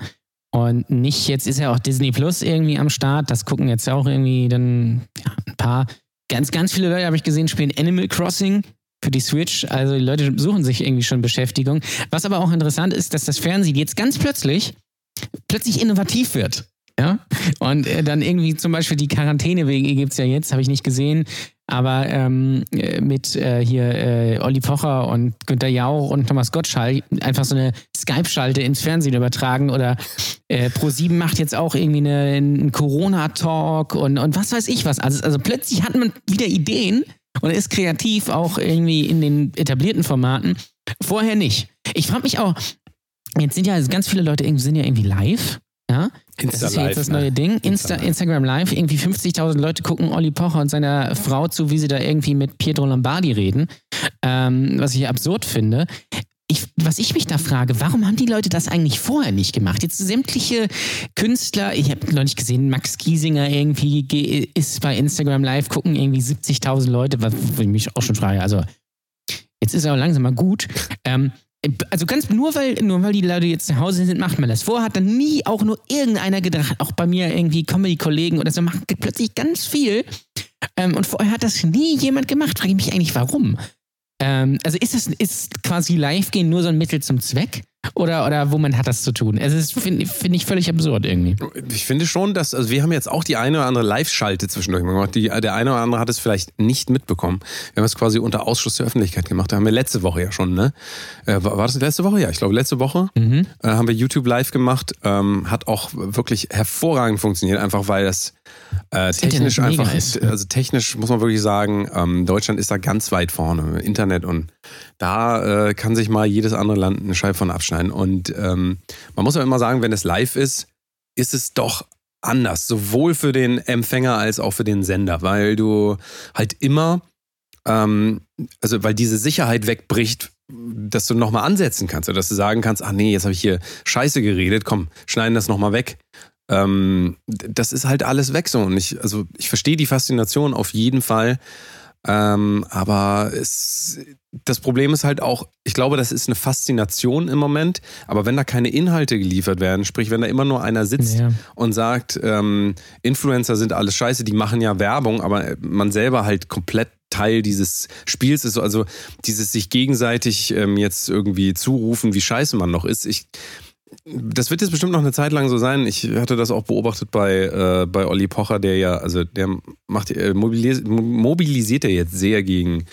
Und nicht, jetzt ist ja auch Disney Plus irgendwie am Start, das gucken jetzt auch irgendwie dann ja, ein paar, ganz, ganz viele Leute habe ich gesehen, spielen Animal Crossing für die Switch. Also die Leute suchen sich irgendwie schon Beschäftigung. Was aber auch interessant ist, dass das Fernsehen jetzt ganz plötzlich plötzlich innovativ wird. Ja? Und äh, dann irgendwie zum Beispiel die Quarantäne wegen gibt es ja jetzt, habe ich nicht gesehen, aber ähm, äh, mit äh, hier äh, Olli Pocher und Günter Jauch und Thomas Gottschalk einfach so eine Skype-Schalte ins Fernsehen übertragen oder äh, Pro7 macht jetzt auch irgendwie eine, einen Corona-Talk und, und was weiß ich was. Also, also plötzlich hat man wieder Ideen und ist kreativ auch irgendwie in den etablierten Formaten. Vorher nicht. Ich frage mich auch, jetzt sind ja ganz viele Leute irgendwie, sind ja irgendwie live. Ja, das ist ja jetzt das ne? neue Ding. Insta. Instagram Live, irgendwie 50.000 Leute gucken Olli Pocher und seiner Frau zu, wie sie da irgendwie mit Pietro Lombardi reden, ähm, was ich absurd finde. Ich, was ich mich da frage, warum haben die Leute das eigentlich vorher nicht gemacht? Jetzt sämtliche Künstler, ich habe noch nicht gesehen, Max Giesinger irgendwie ge- ist bei Instagram Live, gucken irgendwie 70.000 Leute, was ich mich auch schon frage. Also, jetzt ist er auch langsam mal gut. Ähm, also ganz nur weil, nur weil die Leute jetzt zu Hause sind, macht man das. Vorher hat dann nie auch nur irgendeiner gedacht, auch bei mir irgendwie Comedy-Kollegen oder so, machen plötzlich ganz viel. Ähm, und vorher hat das nie jemand gemacht. Frage ich mich eigentlich, warum? Ähm, also ist das ist quasi Live-Gehen nur so ein Mittel zum Zweck? Oder, oder womit hat das zu tun? Also das finde find ich völlig absurd irgendwie. Ich finde schon, dass, also wir haben jetzt auch die eine oder andere Live-Schalte zwischendurch gemacht. Die, der eine oder andere hat es vielleicht nicht mitbekommen. Wir haben es quasi unter Ausschuss der Öffentlichkeit gemacht. Da haben wir letzte Woche ja schon, ne? Äh, war war das letzte Woche? Ja, ich glaube letzte Woche Mhm. äh, haben wir YouTube live gemacht. Ähm, hat auch wirklich hervorragend funktioniert, einfach weil das äh, technisch Internet mega einfach, ist. also technisch muss man wirklich sagen, ähm, Deutschland ist da ganz weit vorne. Internet und da äh, kann sich mal jedes andere Land eine Scheibe von abschneiden. Und ähm, man muss ja immer sagen, wenn es live ist, ist es doch anders, sowohl für den Empfänger als auch für den Sender, weil du halt immer, ähm, also weil diese Sicherheit wegbricht, dass du nochmal ansetzen kannst oder dass du sagen kannst, ach nee, jetzt habe ich hier Scheiße geredet, komm, schneiden das nochmal weg. Ähm, das ist halt alles weg so und ich, also ich verstehe die Faszination auf jeden Fall. Ähm, aber es, das Problem ist halt auch, ich glaube, das ist eine Faszination im Moment, aber wenn da keine Inhalte geliefert werden, sprich, wenn da immer nur einer sitzt ja. und sagt, ähm, Influencer sind alles scheiße, die machen ja Werbung, aber man selber halt komplett Teil dieses Spiels ist, also dieses sich gegenseitig ähm, jetzt irgendwie zurufen, wie scheiße man noch ist. Ich, das wird jetzt bestimmt noch eine Zeit lang so sein. Ich hatte das auch beobachtet bei, äh, bei Olli Pocher, der ja, also der macht, äh, mobilis mobilisiert er jetzt sehr gegen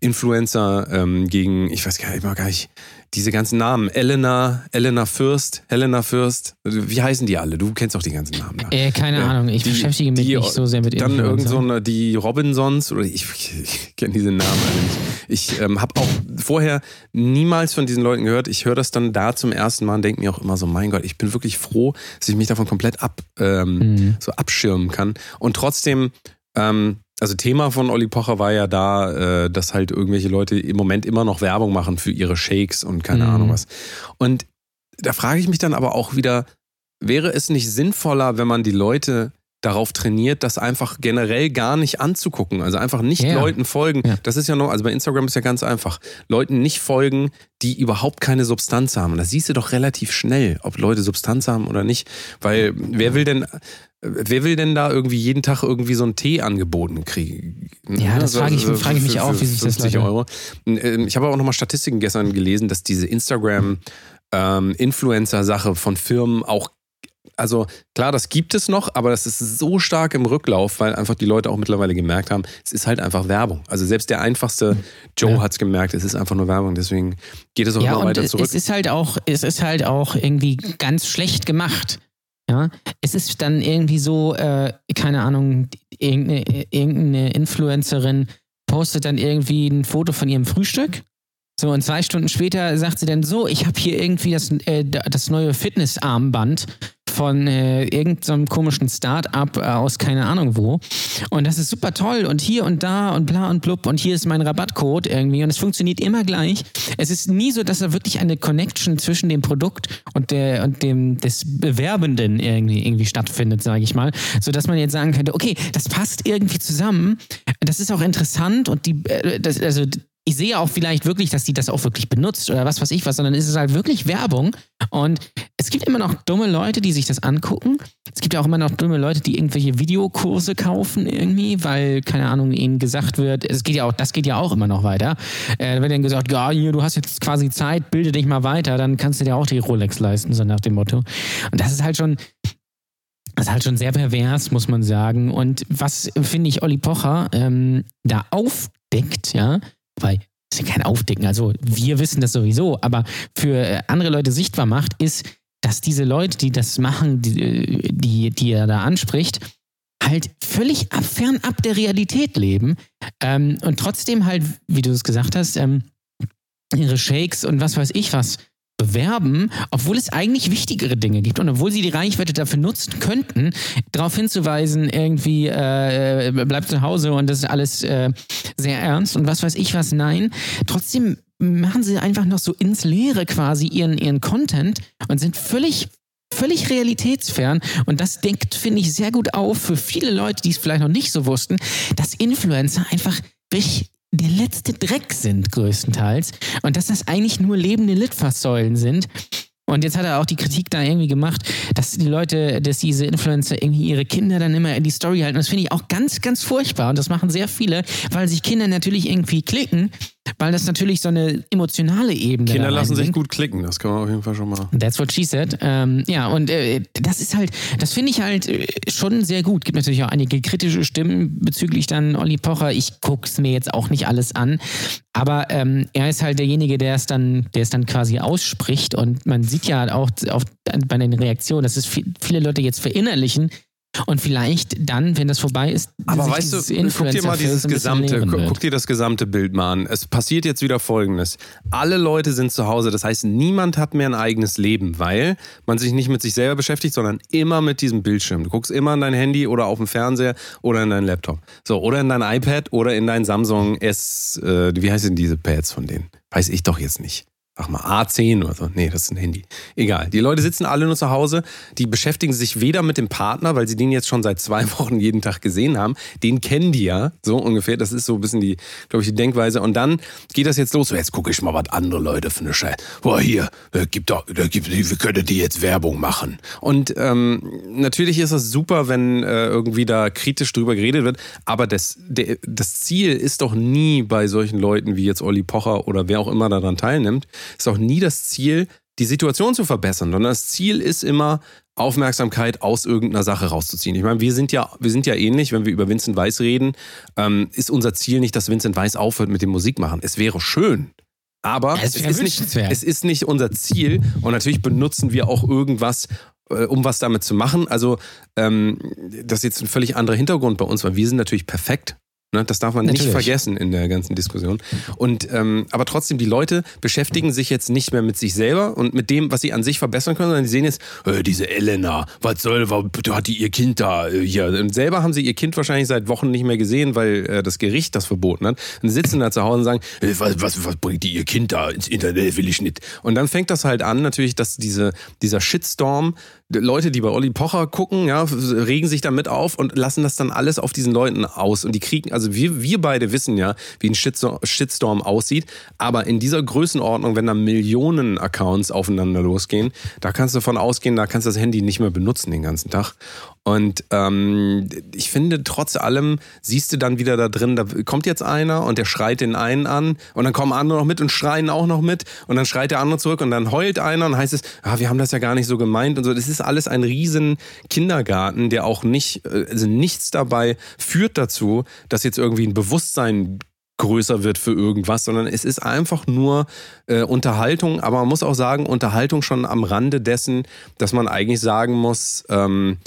Influencer, ähm, gegen, ich weiß gar nicht, gar nicht, diese ganzen Namen. Elena, Elena Fürst, Helena Fürst. Wie heißen die alle? Du kennst auch die ganzen Namen. Da. Äh, keine ja. Ahnung, ich die, beschäftige mich die, nicht so sehr mit Dann irgend so eine, die Robinsons, oder ich, <laughs> ich, ich kenne diese Namen alle nicht. Ich ähm, habe auch vorher niemals von diesen Leuten gehört. Ich höre das dann da zum ersten Mal und denke mir auch immer so, mein Gott, ich bin wirklich froh, dass ich mich davon komplett ab, ähm, mhm. so abschirmen kann. Und trotzdem ähm, also Thema von Olli Pocher war ja da, äh, dass halt irgendwelche Leute im Moment immer noch Werbung machen für ihre Shakes und keine mhm. Ahnung was. Und da frage ich mich dann aber auch wieder, wäre es nicht sinnvoller, wenn man die Leute darauf trainiert, das einfach generell gar nicht anzugucken. Also einfach nicht ja. Leuten folgen. Ja. Das ist ja noch, also bei Instagram ist ja ganz einfach. Leuten nicht folgen, die überhaupt keine Substanz haben. Das siehst du doch relativ schnell, ob Leute Substanz haben oder nicht. Weil wer will denn, Wer will denn da irgendwie jeden Tag irgendwie so einen Tee angeboten kriegen? Ja, das frage ich, frage ich mich auch, wie sich das 50 Euro. Ähm, ich habe auch nochmal Statistiken gestern gelesen, dass diese Instagram-Influencer-Sache ähm, von Firmen auch also klar, das gibt es noch, aber das ist so stark im Rücklauf, weil einfach die Leute auch mittlerweile gemerkt haben, es ist halt einfach Werbung. Also selbst der einfachste Joe ja. hat es gemerkt, es ist einfach nur Werbung, deswegen geht es auch ja, immer weiter zurück. Es ist halt auch, es ist halt auch irgendwie ganz schlecht gemacht. Ja, es ist dann irgendwie so, äh, keine Ahnung, irgendeine, irgendeine Influencerin postet dann irgendwie ein Foto von ihrem Frühstück. So, und zwei Stunden später sagt sie dann so, ich habe hier irgendwie das, äh, das neue Fitnessarmband von äh, irgendeinem komischen Start-up äh, aus keine Ahnung wo. Und das ist super toll und hier und da und bla und blub und hier ist mein Rabattcode irgendwie und es funktioniert immer gleich. Es ist nie so, dass da wirklich eine Connection zwischen dem Produkt und der und dem des Bewerbenden irgendwie irgendwie stattfindet, sage ich mal, so dass man jetzt sagen könnte, okay, das passt irgendwie zusammen. Das ist auch interessant und die äh, das, also ich sehe auch vielleicht wirklich, dass die das auch wirklich benutzt oder was weiß ich was, sondern es ist halt wirklich Werbung. Und es gibt immer noch dumme Leute, die sich das angucken. Es gibt ja auch immer noch dumme Leute, die irgendwelche Videokurse kaufen irgendwie, weil, keine Ahnung, ihnen gesagt wird, es geht ja auch, das geht ja auch immer noch weiter. Äh, wird dann gesagt, ja, hier, du hast jetzt quasi Zeit, bilde dich mal weiter, dann kannst du dir auch die Rolex leisten, so nach dem Motto. Und das ist halt schon, das ist halt schon sehr pervers, muss man sagen. Und was, finde ich, Olli Pocher ähm, da aufdeckt, ja, weil das ist ja kein Aufdecken. Also wir wissen das sowieso, aber für äh, andere Leute sichtbar macht, ist, dass diese Leute, die das machen, die, äh, die, die er da anspricht, halt völlig ab, fernab der Realität leben ähm, und trotzdem halt, wie du es gesagt hast, ähm, ihre Shakes und was weiß ich was bewerben, obwohl es eigentlich wichtigere Dinge gibt und obwohl sie die Reichweite dafür nutzen könnten, darauf hinzuweisen, irgendwie äh, bleibt zu Hause und das ist alles äh, sehr ernst und was weiß ich was, nein. Trotzdem machen sie einfach noch so ins Leere quasi ihren, ihren Content und sind völlig völlig realitätsfern und das denkt, finde ich, sehr gut auf für viele Leute, die es vielleicht noch nicht so wussten, dass Influencer einfach wirklich der letzte Dreck sind, größtenteils. Und dass das eigentlich nur lebende Litfaßsäulen sind. Und jetzt hat er auch die Kritik da irgendwie gemacht, dass die Leute, dass diese Influencer irgendwie ihre Kinder dann immer in die Story halten. Das finde ich auch ganz, ganz furchtbar. Und das machen sehr viele, weil sich Kinder natürlich irgendwie klicken weil das natürlich so eine emotionale Ebene Kinder lassen sich gut klicken, das kann man auf jeden Fall schon mal. That's what she said. Ähm, ja, und äh, das ist halt, das finde ich halt äh, schon sehr gut. Gibt natürlich auch einige kritische Stimmen bezüglich dann Olli Pocher. Ich gucke es mir jetzt auch nicht alles an, aber ähm, er ist halt derjenige, der es dann, der es dann quasi ausspricht und man sieht ja auch auf, bei den Reaktionen, dass es viel, viele Leute jetzt verinnerlichen, Und vielleicht dann, wenn das vorbei ist, Aber weißt du, guck dir mal dieses gesamte, guck dir das gesamte Bild mal an. Es passiert jetzt wieder Folgendes. Alle Leute sind zu Hause. Das heißt, niemand hat mehr ein eigenes Leben, weil man sich nicht mit sich selber beschäftigt, sondern immer mit diesem Bildschirm. Du guckst immer in dein Handy oder auf dem Fernseher oder in deinen Laptop. So, oder in dein iPad oder in dein Samsung S, äh, wie heißen diese Pads von denen? Weiß ich doch jetzt nicht. Sag mal, A10 oder so. Nee, das ist ein Handy. Egal. Die Leute sitzen alle nur zu Hause. Die beschäftigen sich weder mit dem Partner, weil sie den jetzt schon seit zwei <laughs> Wochen jeden Tag gesehen haben. Den kennen die ja, so ungefähr. Das ist so ein bisschen die, glaube ich, die Denkweise. Und dann geht das jetzt los. So, jetzt gucke ich mal, was andere Leute für eine Scheiße. Boah, hier, da gibt doch, da gibt, wir können die jetzt Werbung machen. Und ähm, natürlich ist das super, wenn äh, irgendwie da kritisch drüber geredet wird. Aber das, der, das Ziel ist doch nie bei solchen Leuten wie jetzt Olli Pocher oder wer auch immer daran teilnimmt, ist auch nie das Ziel, die Situation zu verbessern, sondern das Ziel ist immer, Aufmerksamkeit aus irgendeiner Sache rauszuziehen. Ich meine, wir sind ja, wir sind ja ähnlich, wenn wir über Vincent Weiss reden, ähm, ist unser Ziel nicht, dass Vincent Weiss aufhört mit dem Musikmachen. Es wäre schön. Aber Es es, ist nicht, es ist nicht unser Ziel und natürlich benutzen wir auch irgendwas, äh, um was damit zu machen. Also ähm, das ist jetzt ein völlig anderer Hintergrund bei uns, weil wir sind natürlich perfekt. Ne? Das darf man nicht Natürlich. vergessen in der ganzen Diskussion. Und ähm, aber trotzdem, die Leute beschäftigen sich jetzt nicht mehr mit sich selber und mit dem, was sie an sich verbessern können, sondern die sehen jetzt, äh, diese Elena, was soll, wa- hat die ihr Kind da äh, hier? Und selber haben sie ihr Kind wahrscheinlich seit Wochen nicht mehr gesehen, weil äh, das Gericht das verboten hat. Und sitzen da zu Hause und sagen, äh, was, was, was bringt die ihr Kind da ins Internet, will ich nicht. Und dann fängt das halt an, natürlich, dass diese, dieser Shitstorm, Leute, die bei Olli Pocher gucken, ja, regen sich damit auf und lassen das dann alles auf diesen Leuten aus. Und die kriegen, also wir, wir beide wissen ja, wie ein Shitstorm, aussieht. Aber in dieser Größenordnung, wenn da Millionen Accounts aufeinander losgehen, da kannst du davon ausgehen, da kannst du das Handy nicht mehr benutzen den ganzen Tag. Und ähm, ich finde, trotz allem siehst du dann wieder da drin, da kommt jetzt einer und der schreit den einen an und dann kommen andere noch mit und schreien auch noch mit und dann schreit der andere zurück und dann heult einer und heißt es, ah, wir haben das ja gar nicht so gemeint und so. Das ist alles ein riesen Kindergarten, der auch nicht, äh, also nichts dabei führt dazu, dass jetzt irgendwie ein Bewusstsein größer wird für irgendwas, sondern es ist einfach nur äh, Unterhaltung, aber man muss auch sagen, Unterhaltung schon am Rande dessen, dass man eigentlich sagen muss, ähm,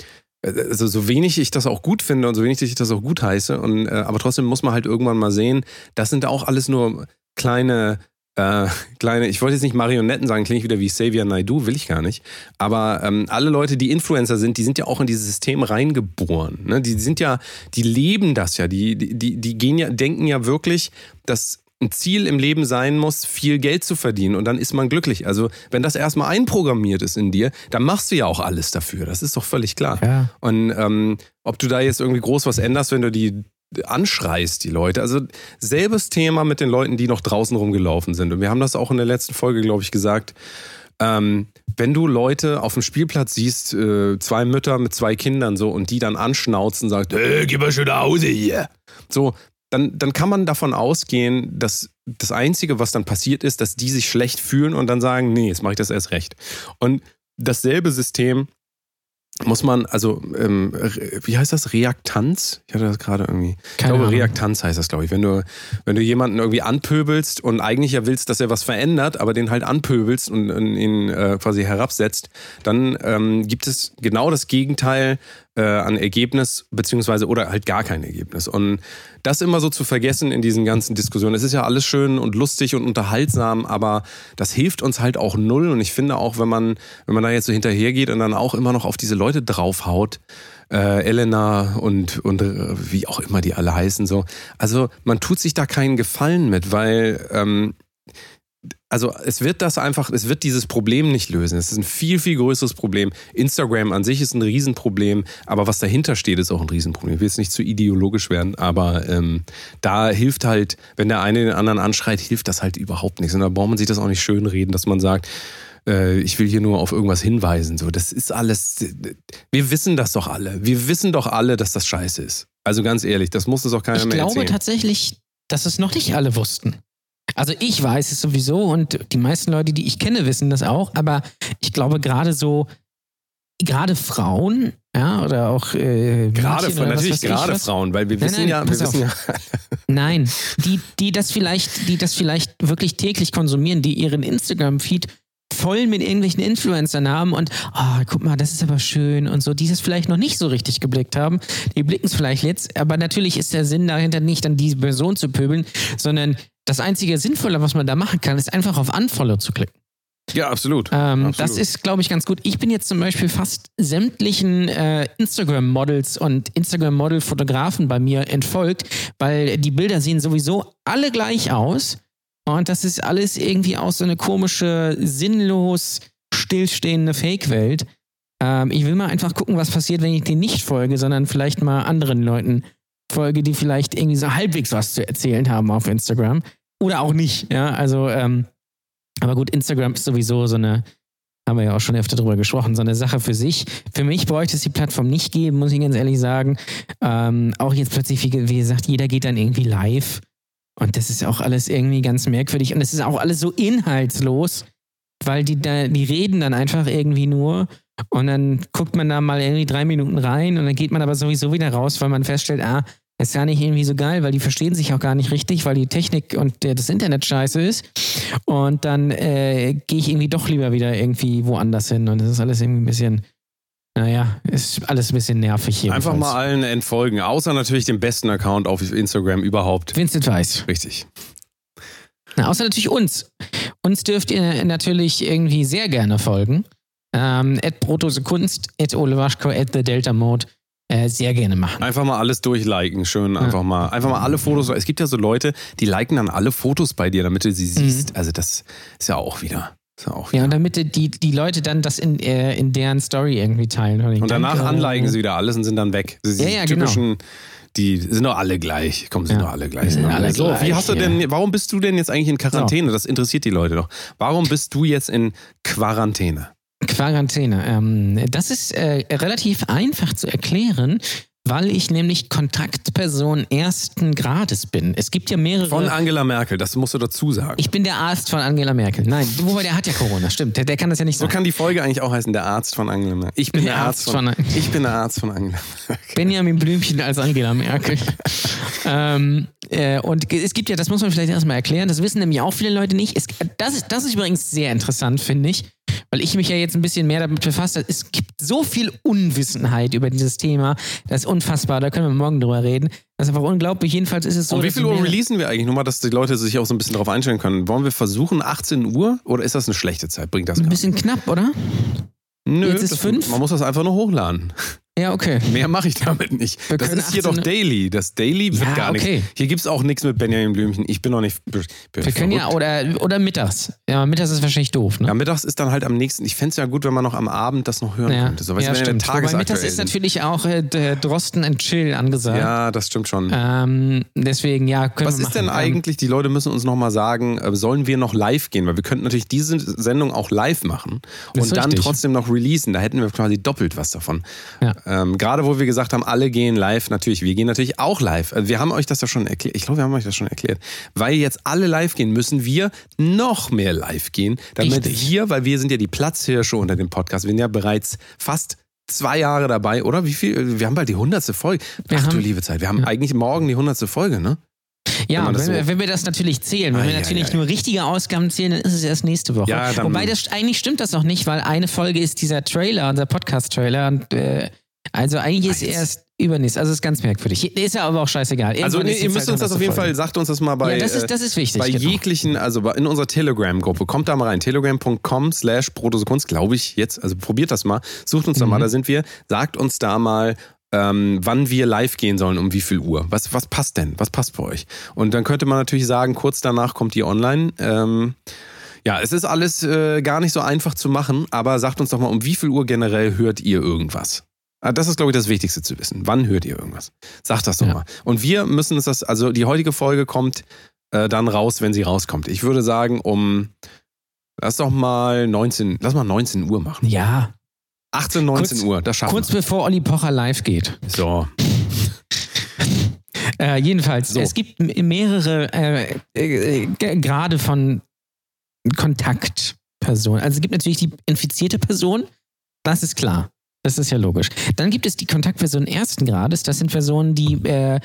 also so wenig ich das auch gut finde und so wenig ich das auch gut heiße, und, äh, aber trotzdem muss man halt irgendwann mal sehen, das sind auch alles nur kleine, äh, kleine, ich wollte jetzt nicht Marionetten sagen, klinge ich wieder wie Xavier Naidoo, will ich gar nicht. Aber ähm, alle Leute, die Influencer sind, die sind ja auch in dieses System reingeboren. Ne? Die sind ja, die leben das ja, die, die, die gehen ja, denken ja wirklich, dass ein Ziel im Leben sein muss, viel Geld zu verdienen und dann ist man glücklich. Also wenn das erstmal einprogrammiert ist in dir, dann machst du ja auch alles dafür. Das ist doch völlig klar. Ja. Und ähm, ob du da jetzt irgendwie groß was änderst, wenn du die anschreist, die Leute. Also selbes Thema mit den Leuten, die noch draußen rumgelaufen sind. Und wir haben das auch in der letzten Folge, glaube ich, gesagt. Ähm, wenn du Leute auf dem Spielplatz siehst, äh, zwei Mütter mit zwei Kindern so und die dann anschnauzen und sagt, hey, geh mal schön nach Hause hier. So, dann, dann kann man davon ausgehen, dass das Einzige, was dann passiert ist, dass die sich schlecht fühlen und dann sagen, nee, jetzt mache ich das erst recht. Und dasselbe System muss man, also, ähm, wie heißt das? Reaktanz? Ich hatte das gerade irgendwie. Ich Keine glaube, Ahnung. Reaktanz heißt das, glaube ich. Wenn du, wenn du jemanden irgendwie anpöbelst und eigentlich ja willst, dass er was verändert, aber den halt anpöbelst und, und ihn äh, quasi herabsetzt, dann ähm, gibt es genau das Gegenteil äh, an Ergebnis, beziehungsweise oder halt gar kein Ergebnis. Und das immer so zu vergessen in diesen ganzen Diskussionen. Es ist ja alles schön und lustig und unterhaltsam, aber das hilft uns halt auch null. Und ich finde auch, wenn man, wenn man da jetzt so hinterhergeht und dann auch immer noch auf diese Leute draufhaut, äh, Elena und, und äh, wie auch immer die alle heißen, so. Also man tut sich da keinen Gefallen mit, weil ähm, also es wird das einfach, es wird dieses Problem nicht lösen. Es ist ein viel, viel größeres Problem. Instagram an sich ist ein Riesenproblem, aber was dahinter steht, ist auch ein Riesenproblem. Ich will jetzt nicht zu ideologisch werden, aber ähm, da hilft halt, wenn der eine den anderen anschreit, hilft das halt überhaupt nichts. Und da braucht man sich das auch nicht schönreden, dass man sagt, äh, ich will hier nur auf irgendwas hinweisen. So, das ist alles. Wir wissen das doch alle. Wir wissen doch alle, dass das scheiße ist. Also ganz ehrlich, das muss es auch keiner Ich mehr glaube erzählen. tatsächlich, dass es noch nicht alle wussten. Also ich weiß es sowieso und die meisten Leute, die ich kenne, wissen das auch, aber ich glaube gerade so, gerade Frauen, ja, oder auch äh, Gerade was natürlich ich gerade was. Frauen, weil wir Nein, wissen nein, ja, wir wissen ja, <laughs> <laughs> Nein, die, die das vielleicht, die das vielleicht wirklich täglich konsumieren, die ihren Instagram-Feed voll mit irgendwelchen Influencer-Namen und, oh, guck mal, das ist aber schön und so, die es vielleicht noch nicht so richtig geblickt haben. Die blicken es vielleicht jetzt, aber natürlich ist der Sinn dahinter nicht, an diese Person zu pöbeln, sondern das einzige Sinnvolle, was man da machen kann, ist einfach auf Unfollow zu klicken. Ja, absolut. Ähm, absolut. Das ist, glaube ich, ganz gut. Ich bin jetzt zum Beispiel fast sämtlichen äh, Instagram-Models und Instagram-Model-Fotografen bei mir entfolgt, weil die Bilder sehen sowieso alle gleich aus. Und das ist alles irgendwie auch so eine komische, sinnlos stillstehende Fake-Welt. Ähm, ich will mal einfach gucken, was passiert, wenn ich denen nicht folge, sondern vielleicht mal anderen Leuten folge, die vielleicht irgendwie so halbwegs was zu erzählen haben auf Instagram. Oder auch nicht, ja. Also, ähm, aber gut, Instagram ist sowieso so eine, haben wir ja auch schon öfter drüber gesprochen, so eine Sache für sich. Für mich bräuchte es die Plattform nicht geben, muss ich ganz ehrlich sagen. Ähm, auch jetzt plötzlich, wie, wie gesagt, jeder geht dann irgendwie live. Und das ist auch alles irgendwie ganz merkwürdig. Und es ist auch alles so inhaltslos, weil die, da, die reden dann einfach irgendwie nur. Und dann guckt man da mal irgendwie drei Minuten rein und dann geht man aber sowieso wieder raus, weil man feststellt, ah, ist gar nicht irgendwie so geil, weil die verstehen sich auch gar nicht richtig, weil die Technik und der, das Internet scheiße ist. Und dann äh, gehe ich irgendwie doch lieber wieder irgendwie woanders hin. Und das ist alles irgendwie ein bisschen, naja, ist alles ein bisschen nervig hier. Einfach mal allen entfolgen, außer natürlich dem besten Account auf Instagram überhaupt. Vincent Weiss. Richtig. Na, außer natürlich uns. Uns dürft ihr natürlich irgendwie sehr gerne folgen. Ähm, at Brotose Kunst, at Ole Waschko, at The Delta Mode. Äh, sehr gerne machen. Einfach mal alles durchliken, schön einfach mal, einfach mal alle Fotos. Es gibt ja so Leute, die liken dann alle Fotos bei dir, damit du sie siehst. Also das ist ja auch wieder. Auch. Ja, und damit die, die Leute dann das in, äh, in deren Story irgendwie teilen. Und danach anliken sie wieder alles und sind dann weg. Sie, Ja, ja, genau. typischen, die sind doch alle gleich. Komm, sind Ja. doch alle gleich. Sind alle so, gleich, wie hast du ja. denn, warum bist du denn jetzt eigentlich in Quarantäne? Das interessiert die Leute doch. Warum bist du jetzt in Quarantäne? Quarantäne. Ähm, das ist äh, relativ einfach zu erklären, weil ich nämlich Kontaktperson ersten Grades bin. Es gibt ja mehrere. Von Angela Merkel, das musst du dazu sagen. ich bin der Arzt von Angela Merkel. Nein, wobei der hat ja Corona, stimmt. Der, der kann das ja nicht so sagen. kann die Folge eigentlich auch heißen, der Arzt von Angela Merkel. Ich bin der, Der Arzt Arzt von, von- ich bin der Arzt von Angela Merkel. Benjamin Blümchen als Angela Merkel. <laughs> ähm, äh, und es gibt ja, das muss man vielleicht erstmal erklären, das wissen nämlich auch viele Leute nicht. Es, das, ist, das ist übrigens sehr interessant, finde ich, weil ich mich ja jetzt ein bisschen mehr damit befasst habe. Es gibt so viel Unwissenheit über dieses Thema, das ist unfassbar, da können wir morgen drüber reden. Das ist einfach unglaublich. Jedenfalls ist es so. Um wie viel Uhr releasen wir eigentlich? Nur mal, dass die Leute sich auch so ein bisschen darauf einstellen können. Wollen wir versuchen 18 Uhr oder ist das eine schlechte Zeit? Bringt das Ein bisschen knapp, oder? Nö, jetzt ist das, fünf? man muss das einfach nur hochladen. Ja, okay. Mehr mache ich damit nicht. Wir das ist hier 18 doch Daily. Das Daily wird Ja, gar okay. nichts. Hier gibt es auch nichts mit Benjamin Blümchen. Ich bin noch nicht. Bin Wir können ja, verrückt. oder, oder mittags. Ja, mittags ist wahrscheinlich doof, ne? Ja, mittags ist dann halt am nächsten. Ich fände es ja gut, wenn man noch am Abend das noch hören Ja, könnte. So, ja stimmt. Wobei mittags ist natürlich auch äh, Drosten and Chill angesagt. Ja, das stimmt schon. Ähm, deswegen, ja, können Was wir ist denn machen. eigentlich, die Leute müssen uns nochmal sagen, äh, sollen wir noch live gehen? Weil wir könnten natürlich diese Sendung auch live machen und dann richtig. trotzdem noch releasen. Da hätten wir quasi doppelt was davon. Ja. Ähm, Gerade wo wir gesagt haben, alle gehen live, natürlich, wir gehen natürlich auch live. Also Wir haben euch das ja schon erklärt. Ich glaube, wir haben euch das schon erklärt. Weil jetzt alle live gehen, müssen wir noch mehr live gehen, damit Richtig. wir, weil wir sind ja die Platzhirsche unter dem Podcast, wir sind ja bereits fast zwei Jahre dabei, oder? Wie viel? Wir haben bald die hundertste Folge. Wir Ach du haben- liebe Zeit, wir haben eigentlich morgen die hundertste Folge, ne? Ja, wenn wenn, das wir, so- wenn wir das natürlich zählen, wenn Ah, wir ja, natürlich ja, ja. nur richtige Ausgaben zählen, dann ist es erst nächste Woche. Ja, Wobei das eigentlich stimmt das auch nicht, weil eine Folge ist dieser Trailer, unser Podcast-Trailer. Und äh, also eigentlich ist Ah, jetzt- erst übernächst. Also ist ganz merkwürdig. Ist ja aber auch scheißegal. Also Irgendwann nee, ist ihr müsst halt uns das auf jeden 100. Fall, sagt uns das mal bei, Ja, das ist, äh, das ist wichtig. bei genau. jeglichen, also bei- in unserer Telegram-Gruppe. Kommt da mal rein, telegram.com slash Protosekunst, glaube ich jetzt. Also probiert das mal, sucht uns da Mhm. mal, da sind wir. Sagt uns da mal, ähm, wann wir live gehen sollen, um wie viel Uhr. Was, was passt denn? Was passt für euch? Und dann könnte man natürlich sagen, kurz danach kommt die online. Ähm, ja, es ist alles äh, gar nicht so einfach zu machen, aber sagt uns doch mal, um wie viel Uhr generell hört ihr irgendwas? Ah, Das ist, glaube ich, das Wichtigste zu wissen. Wann hört ihr irgendwas? Sagt das doch Ja. mal. Und wir müssen uns das, also die heutige Folge kommt äh, dann raus, wenn sie rauskommt. Ich würde sagen, um, lass doch mal 19, lass mal 19 Uhr machen. Ja, 18, 19 Kurz- Uhr, das schaffen kurz bevor Olli Pocher live geht. wir. So. <laughs> Äh, jedenfalls, So. es gibt mehrere äh, äh, Grade von Kontaktpersonen. Also es gibt natürlich die infizierte Person, das ist klar. Das ist ja logisch. Dann gibt es die Kontaktpersonen ersten Grades. Das sind Personen, die äh,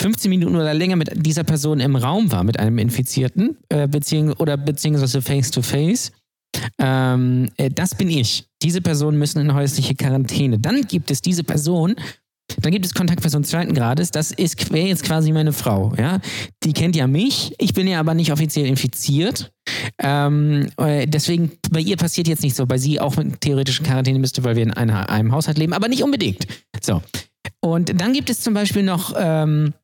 15 Minuten oder länger mit dieser Person im Raum war, mit einem Infizierten, äh, beziehung oder beziehungsweise face-to-face. Ähm, äh, das bin ich. Diese Personen müssen in häusliche Quarantäne. Dann gibt es diese Person, dann gibt es Kontaktperson zweiten Grades, das ist wäre jetzt quasi meine Frau, ja. Die kennt ja mich, ich bin ja aber nicht offiziell infiziert. Ähm, äh, deswegen, bei ihr passiert jetzt nicht so, bei sie auch mit theoretischen Quarantäne müsste, weil wir in einer, einem Haushalt leben, aber nicht unbedingt. So. Und dann gibt es zum Beispiel noch ähm,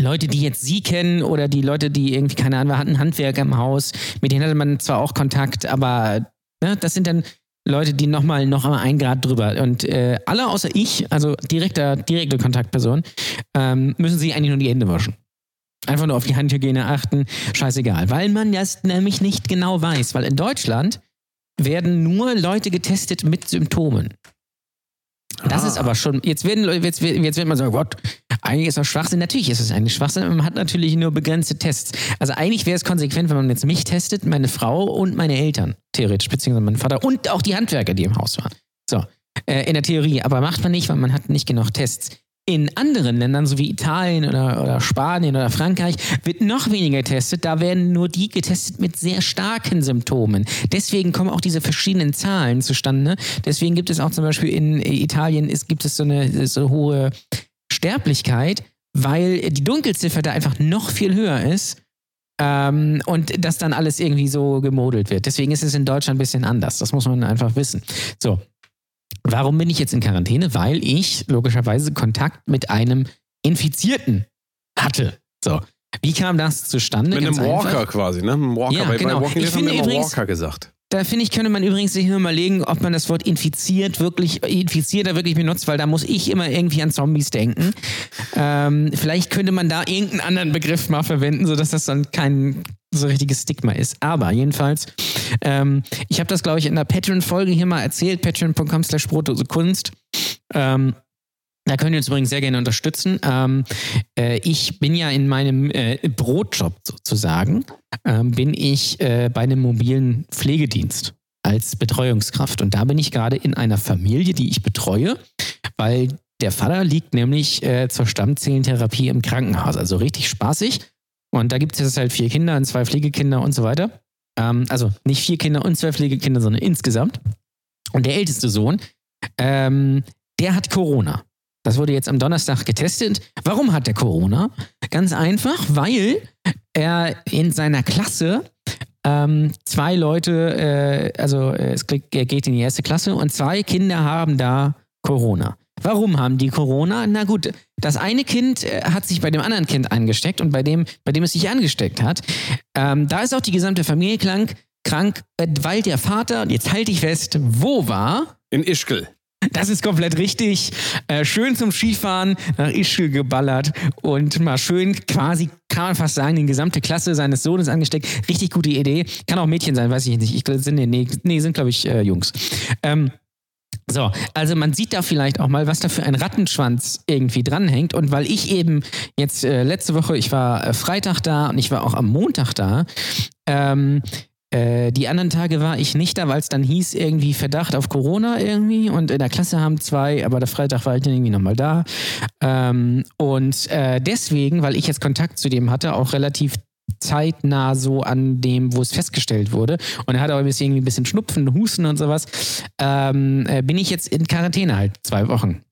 Leute, die jetzt sie kennen oder die Leute, die irgendwie, keine Ahnung, hatten Handwerker im Haus, mit denen hatte man zwar auch Kontakt, aber ne, das sind dann Leute, die nochmal noch mal ein Grad drüber. Und äh, alle außer ich, also direkter, direkte Kontaktperson, ähm, müssen sich eigentlich nur die Hände waschen. Einfach nur auf die Handhygiene achten, scheißegal. Weil man das nämlich nicht genau weiß. Weil in Deutschland werden nur Leute getestet mit Symptomen. Das Ah. ist aber schon, jetzt werden jetzt, jetzt wird man sagen, Gott, eigentlich ist das Schwachsinn. Natürlich ist es eigentlich Schwachsinn, man hat natürlich nur begrenzte Tests. Also eigentlich wäre es konsequent, wenn man jetzt mich testet, meine Frau und meine Eltern, theoretisch, beziehungsweise meinen Vater und auch die Handwerker, die im Haus waren. So, äh, in der Theorie. Aber macht man nicht, weil man hat nicht genug Tests. In anderen Ländern, so wie Italien oder, oder Spanien oder Frankreich, wird noch weniger getestet. Da werden nur die getestet mit sehr starken Symptomen. Deswegen kommen auch diese verschiedenen Zahlen zustande. Deswegen gibt es auch zum Beispiel in Italien ist, gibt es so eine so hohe Sterblichkeit, weil die Dunkelziffer da einfach noch viel höher ist. Ähm, und das dann alles irgendwie so gemodelt wird. Deswegen ist es in Deutschland ein bisschen anders. Das muss man einfach wissen. So, Warum bin ich jetzt in Quarantäne? Weil ich logischerweise Kontakt mit einem Infizierten hatte. So. Wie kam das zustande? Mit einem Ganz einfach. Walker quasi, ne? Mit einem Walker. Ja, bei, genau. bei Walking Ich finde übrigens- Walker gesagt. Da finde ich, könnte man übrigens sich nur überlegen, ob man das Wort infiziert wirklich, infizierter wirklich benutzt, weil da muss ich immer irgendwie an Zombies denken. Ähm, vielleicht könnte man da irgendeinen anderen Begriff mal verwenden, sodass das dann kein so richtiges Stigma ist. Aber jedenfalls, ähm, ich habe das, glaube ich, in der Patreon-Folge hier mal erzählt, patreon.com slash Kunst. Ähm, da könnt ihr uns übrigens sehr gerne unterstützen. Ähm, äh, ich bin ja in meinem äh, Brotjob sozusagen, ähm, bin ich äh, bei einem mobilen Pflegedienst als Betreuungskraft. Und da bin ich gerade in einer Familie, die ich betreue, weil der Vater liegt nämlich äh, zur Stammzellentherapie im Krankenhaus. Also richtig spaßig. Und da gibt es jetzt halt vier Kinder und zwei Pflegekinder und so weiter. Ähm, also nicht vier Kinder und zwei Pflegekinder, sondern insgesamt. Und der älteste Sohn, ähm, der hat Corona. Das wurde jetzt am Donnerstag getestet. Warum hat der Corona? Ganz einfach, weil er in seiner Klasse ähm, zwei Leute, äh, also äh, es geht in die erste Klasse und zwei Kinder haben da Corona. Warum haben die Corona? Na gut, das eine Kind äh, hat sich bei dem anderen Kind angesteckt und bei dem, bei dem es sich angesteckt hat, ähm, da ist auch die gesamte Familie krank, krank, äh, weil der Vater, und jetzt halte ich fest, wo war? In Ischgl. Das ist komplett richtig. Äh, schön zum Skifahren nach Ischgl geballert und mal schön quasi, kann man fast sagen, die gesamte Klasse seines Sohnes angesteckt. Richtig gute Idee. Kann auch Mädchen sein, weiß ich nicht. Ich, sind, nee, nee, sind glaube ich äh, Jungs. Ähm, so, also man sieht da vielleicht auch mal, was da für ein Rattenschwanz irgendwie dranhängt. Und weil ich eben jetzt äh, letzte Woche, ich war äh, Freitag da und ich war auch am Montag da, ähm, äh, die anderen Tage war ich nicht da, weil es dann hieß, irgendwie Verdacht auf Corona irgendwie. Und in der Klasse haben zwei, aber der Freitag war ich dann irgendwie nochmal da. Ähm, und äh, deswegen, weil ich jetzt Kontakt zu dem hatte, auch relativ zeitnah so an dem, wo es festgestellt wurde. Und er hat aber ein bisschen, irgendwie ein bisschen Schnupfen, Husten und sowas. Ähm, äh, bin ich jetzt in Quarantäne halt zwei Wochen.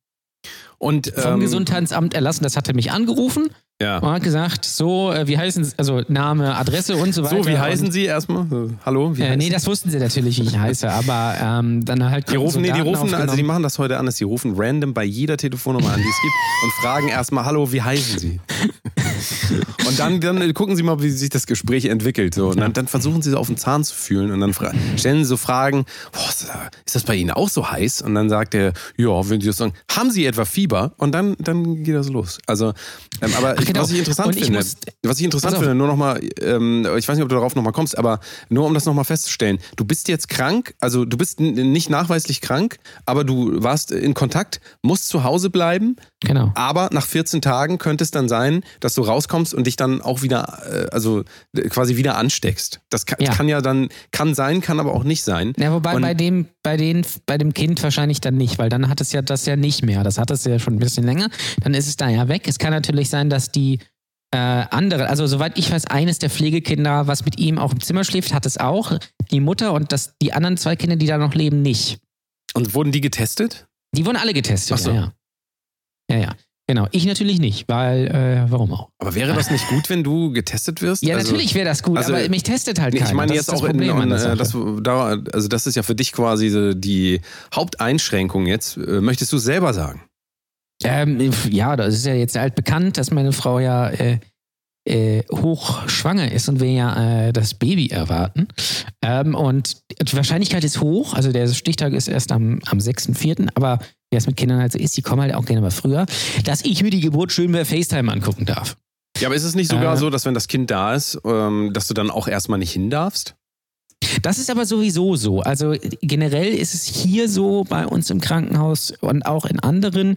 Und, Vom ähm, Gesundheitsamt erlassen, das hat er mich angerufen Ja. und hat gesagt, so, äh, wie heißen Sie, also Name, Adresse und so weiter. So, wie heißen und, Sie erstmal? Hallo? Wie Äh, nee, das wussten sie natürlich, wie ich heiße, aber ähm, dann halt Die rufen, so nee, die rufen, also die machen das heute anders. Die rufen random bei jeder Telefonnummer an, die es gibt und fragen erstmal, hallo, wie heißen Sie? <laughs> <laughs> Und dann, dann gucken sie mal, wie sich das Gespräch entwickelt. So. Und dann, dann versuchen sie so auf den Zahn zu fühlen und dann stellen sie so Fragen, boah, ist das- bei Ihnen auch so heiß? Und dann sagt er, ja, wenn Sie das sagen, haben Sie etwa Fieber? Und dann, dann geht das los. Also, ähm, aber ich, genau. was ich interessant ich finde, muss- was ich interessant finde, nur nochmal, ähm, ich weiß nicht, ob du darauf nochmal kommst, aber nur um das nochmal festzustellen, du bist jetzt krank, also du bist nicht nachweislich krank, aber du warst in Kontakt, musst zu Hause bleiben, Genau. aber nach 14 Tagen könnte es dann sein, dass du rauskommst und dich dann auch wieder, äh, also äh, quasi wieder ansteckst. Das kann Ja. kann ja dann, kann sein, kann aber auch nicht sein. Ja, wobei Und- bei dem, bei den, bei dem Kind wahrscheinlich dann nicht, weil dann hat es ja das ja nicht mehr. Das hat es ja schon ein bisschen länger. Dann ist es da ja weg. Es kann natürlich sein, dass die Äh, andere, also soweit ich weiß, eines der Pflegekinder, was mit ihm auch im Zimmer schläft, hat es auch. Die Mutter und das, die anderen zwei Kinder, die da noch leben, nicht. Und wurden die getestet? Die wurden alle getestet. Ach so. Ja, ja. ja, ja. Genau. Ich natürlich nicht, weil, äh, warum auch? Aber wäre das nicht gut, wenn du getestet wirst? Ja, Also- natürlich wäre das gut, also- aber mich testet halt Nee, keiner. ich meine Das jetzt auch in, Problem in, der äh, das, da, also das ist ja für dich quasi so die Haupteinschränkung jetzt. Äh, Möchtest du selber sagen? Ähm, ja, das ist ja jetzt altbekannt, dass meine Frau ja äh, äh, hochschwanger ist und wir ja äh, das Baby erwarten. Ähm, und die Wahrscheinlichkeit ist hoch, also der Stichtag ist erst am, am 6.4., aber wie es mit Kindern halt so ist, die kommen halt auch gerne mal früher, dass ich mir die Geburt schön bei FaceTime angucken darf. Ja, aber ist es nicht sogar Äh. so, dass wenn das Kind da ist, ähm, dass du dann auch erstmal nicht hin darfst? Das ist aber sowieso so. Also generell ist es hier so bei uns im Krankenhaus und auch in anderen,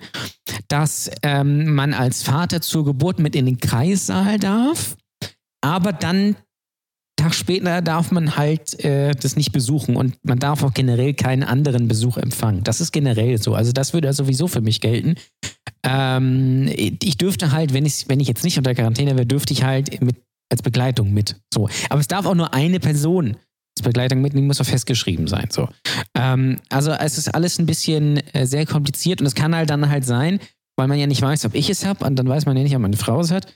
dass ähm, man als Vater zur Geburt mit in den Kreissaal darf, aber dann Tag später darf man halt äh, das nicht besuchen und man darf auch generell keinen anderen Besuch empfangen. Das ist generell so. Also das würde ja sowieso für mich gelten. Ähm, ich dürfte halt, wenn ich, wenn ich jetzt nicht unter Quarantäne wäre, dürfte ich halt mit, als Begleitung mit. So. Aber es darf auch nur eine Person als Begleitung mitnehmen, muss auch festgeschrieben sein. So. Ähm, also es ist alles ein bisschen äh, sehr kompliziert und es kann halt dann halt sein, weil man ja nicht weiß, ob ich es habe und dann weiß man ja nicht, ob meine Frau es hat.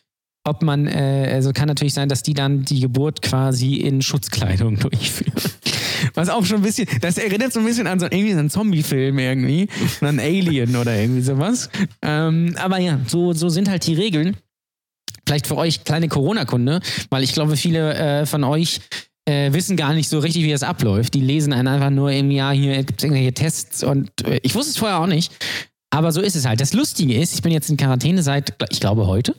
Ob man, äh, also kann natürlich sein, dass die dann die Geburt quasi in Schutzkleidung <laughs> durchführen. Was auch schon ein bisschen, das erinnert so ein bisschen an so, irgendwie einen Zombie-Film irgendwie, an Alien oder irgendwie sowas. Ähm, aber ja, so, so sind halt die Regeln. Vielleicht für euch kleine Corona-Kunde, weil ich glaube, viele äh, von euch äh, wissen gar nicht so richtig, wie das abläuft. Die lesen einen einfach nur im Jahr, hier gibt es irgendwelche Tests und äh, ich wusste es vorher auch nicht. Aber so ist es halt. Das Lustige ist, ich bin jetzt in Quarantäne seit, ich glaube, heute.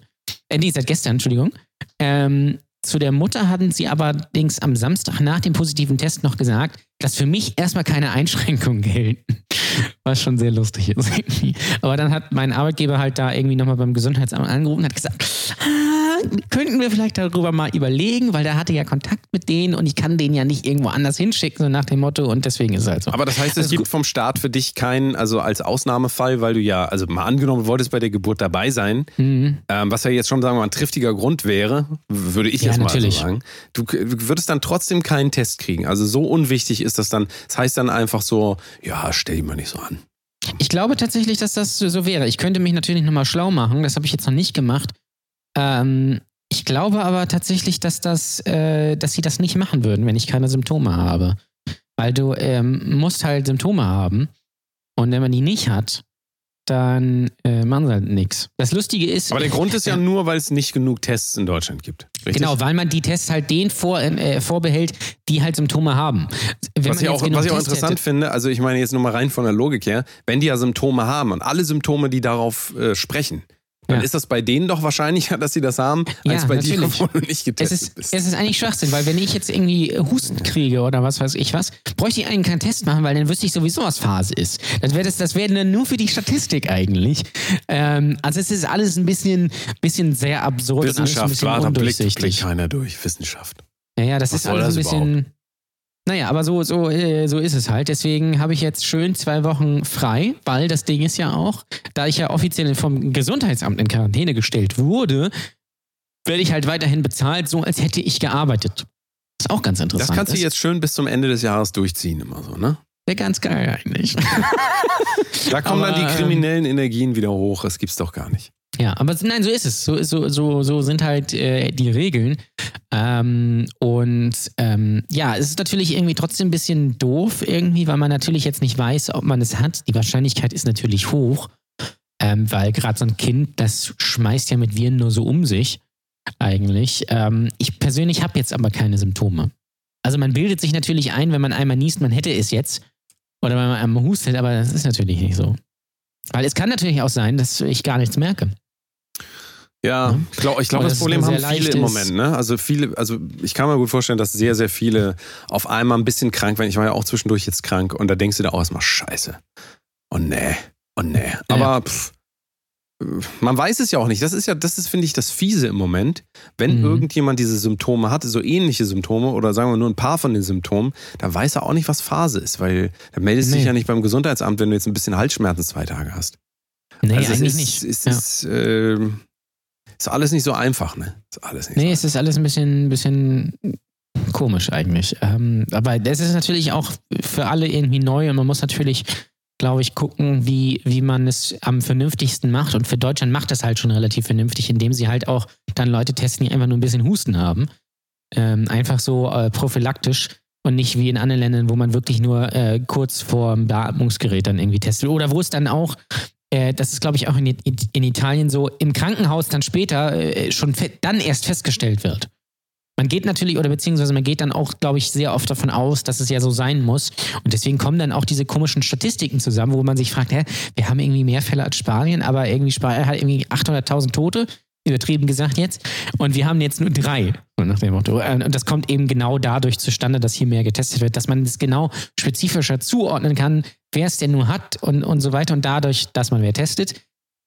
Äh, nee, seit gestern, Entschuldigung. Ähm, zu der Mutter hatten sie allerdings am Samstag nach dem positiven Test noch gesagt, dass für mich erstmal keine Einschränkungen <laughs> gelten. Was schon sehr lustig ist. <laughs> Aber dann hat mein Arbeitgeber halt da irgendwie nochmal beim Gesundheitsamt angerufen und hat gesagt, ah, könnten wir vielleicht darüber mal überlegen, weil der hatte ja Kontakt mit denen und ich kann den ja nicht irgendwo anders hinschicken, so nach dem Motto und deswegen ist es halt so. Aber das heißt, es Also gibt vom Staat für dich keinen, also als Ausnahmefall, weil du ja, also mal angenommen, du wolltest bei der Geburt dabei sein, Mhm. ähm, was ja jetzt schon, sagen wir mal, ein triftiger Grund wäre, würde ich Ja, jetzt mal natürlich. so sagen. Du würdest dann trotzdem keinen Test kriegen. Also so unwichtig ist das dann. Das heißt dann einfach so, ja, stell dich mal nicht so an. Ich glaube tatsächlich, dass das so wäre. Ich könnte mich natürlich nochmal schlau machen, das habe ich jetzt noch nicht gemacht. Ähm, ich glaube aber tatsächlich, dass, das, äh, dass sie das nicht machen würden, wenn ich keine Symptome habe. Weil du ähm, musst halt Symptome haben und wenn man die nicht hat, dann äh, machen sie halt nichts. Das Lustige ist. Aber der Grund ist ja nur, weil es nicht genug Tests in Deutschland gibt. Richtig? Genau, weil man die Tests halt denen vor, äh, vorbehält, die halt Symptome haben. Wenn Was ich, auch, was ich auch interessant hätte- finde, also ich meine jetzt nur mal rein von der Logik her, wenn die ja Symptome haben und alle Symptome, die darauf äh, sprechen, dann Ja. ist das bei denen doch wahrscheinlicher, dass sie das haben, als Ja, bei natürlich. dir, wo du nicht Es getestet ist, bist. es ist eigentlich Schwachsinn, weil wenn ich jetzt irgendwie Husten kriege oder was weiß ich was, bräuchte ich eigentlich keinen Test machen, weil dann wüsste ich sowieso, was Phase ist. Das wäre das, das wäre dann nur für die Statistik eigentlich. Ähm, also es ist alles ein bisschen, bisschen sehr absurd und alles ein Wissenschaft, bisschen warte, blickt, keiner durch. Wissenschaft. Ja, ja, das Was ist alles ein bisschen. Naja, aber so, so, äh, so ist es halt. Deswegen habe ich jetzt schön zwei Wochen frei, weil das Ding ist ja auch, da ich ja offiziell vom Gesundheitsamt in Quarantäne gestellt wurde, werde ich halt weiterhin bezahlt, so als hätte ich gearbeitet. ist auch ganz interessant. Das kannst du jetzt schön bis zum Ende des Jahres durchziehen, immer so, ne? Wäre ganz geil eigentlich. <laughs> Da kommen Aber, dann die ähm, kriminellen Energien wieder hoch. Das gibt's doch gar nicht. Ja, aber nein, so ist es. So, so, so, so sind halt äh, die Regeln. Ähm, und ähm, ja, es ist natürlich irgendwie trotzdem ein bisschen doof irgendwie, weil man natürlich jetzt nicht weiß, ob man es hat. Die Wahrscheinlichkeit ist natürlich hoch, ähm, weil gerade so ein Kind, das schmeißt ja mit Viren nur so um sich eigentlich. Ähm, ich persönlich habe jetzt aber keine Symptome. Also man bildet sich natürlich ein, wenn man einmal niest, man hätte es jetzt. Oder wenn man einmal hustet, aber das ist natürlich nicht so. Weil es kann natürlich auch sein, dass ich gar nichts merke. Ja, Ja. ich glaube, ich glaub, Oder das dass es Problem haben viele im. Moment. Ne? Also viele, also ich kann mir gut vorstellen, dass sehr, sehr viele auf einmal ein bisschen krank werden. Ich war ja auch zwischendurch jetzt krank und da denkst du dir auch erstmal, scheiße. Oh nee, oh nee. Aber pff, man weiß es ja auch nicht. Das ist ja, das ist, finde ich, das Fiese im Moment. Wenn Mhm. irgendjemand diese Symptome hat, so ähnliche Symptome oder sagen wir nur ein paar von den Symptomen, dann weiß er auch nicht, was Phase ist, weil da meldest du dich Nee. ja nicht beim Gesundheitsamt, wenn du jetzt ein bisschen Halsschmerzen zwei Tage hast. Nee, also eigentlich ist, nicht. Es Ja. ist, ähm, ist alles nicht so einfach, ne? Ist alles nicht nee, so es ist alles ein bisschen, bisschen komisch eigentlich. Ähm, aber das ist natürlich auch für alle irgendwie neu und man muss natürlich, glaube ich, gucken, wie, wie man es am vernünftigsten macht. Und für Deutschland macht das halt schon relativ vernünftig, indem sie halt auch dann Leute testen, die einfach nur ein bisschen Husten haben. Ähm, einfach so äh, prophylaktisch und nicht wie in anderen Ländern, wo man wirklich nur äh, kurz vor dem Beatmungsgerät dann irgendwie testet. Oder wo es dann auch, äh, das ist glaube ich auch in, in, Italien so, im Krankenhaus dann später äh, schon dann erst festgestellt wird. Man geht natürlich, oder beziehungsweise man geht dann auch, glaube ich, sehr oft davon aus, dass es ja so sein muss. Und deswegen kommen dann auch diese komischen Statistiken zusammen, wo man sich fragt, hä, wir haben irgendwie mehr Fälle als Spanien, aber irgendwie Spanien hat irgendwie 800.000 Tote übertrieben gesagt jetzt. Und wir haben jetzt nur drei, nach dem Motto. Äh, und das kommt eben genau dadurch zustande, dass hier mehr getestet wird, dass man es genau spezifischer zuordnen kann, wer es denn nur hat und, und so weiter. Und dadurch, dass man mehr testet,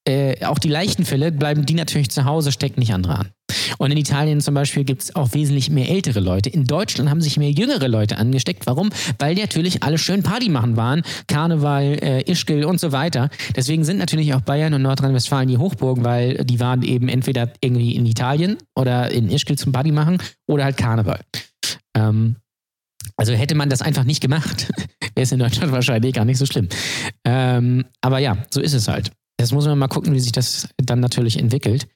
äh, auch die leichten Fälle bleiben die natürlich zu Hause, stecken nicht andere an. Und in Italien zum Beispiel gibt es auch wesentlich mehr ältere Leute. In Deutschland haben sich mehr jüngere Leute angesteckt. Warum? Weil die natürlich alle schön Party machen waren. Karneval, äh, Ischgl und so weiter. Deswegen sind natürlich auch Bayern und Nordrhein-Westfalen die Hochburgen, weil die waren eben entweder irgendwie in Italien oder in Ischgl zum Party machen oder halt Karneval. Ähm, also hätte man das einfach nicht gemacht, <laughs> wäre es in Deutschland wahrscheinlich gar nicht so schlimm. Ähm, aber ja, so ist es halt. Jetzt muss man mal gucken, wie sich das dann natürlich entwickelt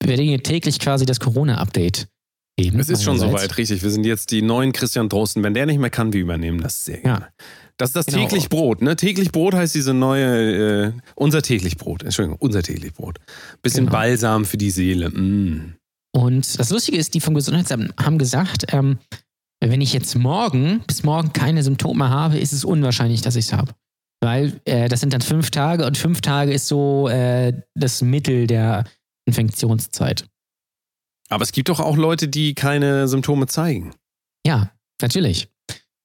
wir werden täglich quasi das Corona-Update geben. Es ist schon soweit, richtig. Wir sind jetzt die neuen Christian Drosten. Wenn der nicht mehr kann, wir übernehmen das sehr gerne. Ja. Das ist das genau. täglich Brot, ne? Täglich Brot heißt diese neue, äh, unser täglich Brot, Entschuldigung, unser täglich Brot. Bisschen genau. Balsam für die Seele. Mm. Und das Lustige ist, die vom Gesundheitsamt haben gesagt, ähm, wenn ich jetzt morgen bis morgen keine Symptome habe, ist es unwahrscheinlich, dass ich es habe. Weil äh, das sind dann fünf Tage und fünf Tage ist so äh, das Mittel der Infektionszeit. Aber es gibt doch auch Leute, die keine Symptome zeigen. Ja, natürlich.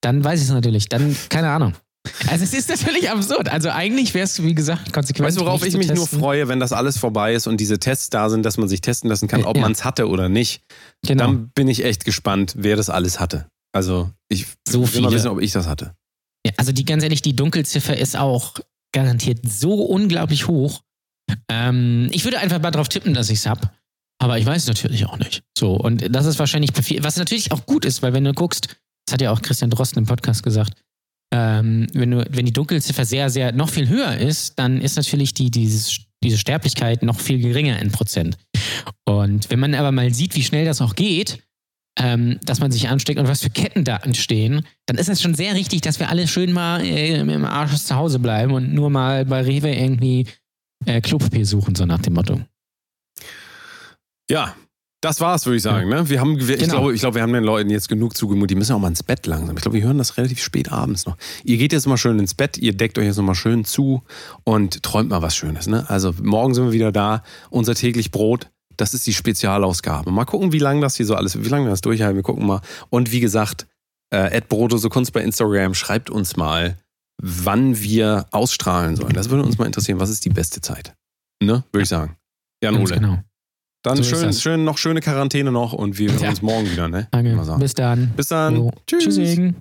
Dann weiß ich es natürlich. Dann, keine Ahnung. Also es ist natürlich absurd. Also eigentlich wäre es, wie gesagt, konsequent. Weißt du, worauf ich mich testen. nur freue, wenn das alles vorbei ist und diese Tests da sind, dass man sich testen lassen kann, ob ja. man es hatte oder nicht. Genau. Dann bin ich echt gespannt, wer das alles hatte. Also ich so will mal wissen, ob ich das hatte. Ja, also die ganz ehrlich, die Dunkelziffer ist auch garantiert so unglaublich hoch. Ähm, ich würde einfach mal darauf tippen, dass ich es habe. Aber ich weiß es natürlich auch nicht. So, und das ist wahrscheinlich, was natürlich auch gut ist, weil wenn du guckst, das hat ja auch Christian Drosten im Podcast gesagt, ähm, wenn, du, wenn die Dunkelziffer sehr, sehr noch viel höher ist, dann ist natürlich die, dieses, diese Sterblichkeit noch viel geringer in Prozent. Und wenn man aber mal sieht, wie schnell das auch geht, ähm, dass man sich ansteckt und was für Ketten da entstehen, dann ist es schon sehr richtig, dass wir alle schön mal äh, im Arsch zu Hause bleiben und nur mal bei Rewe irgendwie äh, Klopapier suchen, so nach dem Motto. Ja, das war's, würde ich sagen. Ne? Wir haben, wir, genau. ich, glaube, ich glaube, wir haben den Leuten jetzt genug zugemutet. Die müssen auch mal ins Bett langsam. Ich glaube, wir hören das relativ spät abends noch. Ihr geht jetzt mal schön ins Bett, ihr deckt euch jetzt noch mal schön zu und träumt mal was Schönes. Ne? Also morgen sind wir wieder da. Unser täglich Brot. Das ist die Spezialausgabe. Mal gucken, wie lange das hier so alles, wie lange wir das durchhalten. Wir gucken mal. Und wie gesagt, äh, Brotose Kunst bei Instagram, schreibt uns mal, wann wir ausstrahlen sollen. Das würde uns mal interessieren. Was ist die beste Zeit? Ne, würde ich sagen. Jan Ole. Genau. Dann so schön, schön, noch schöne Quarantäne noch und wir hören ja. uns morgen wieder, ne? Danke. Bis dann. Bis dann. Jo. Tschüss. Tschüss.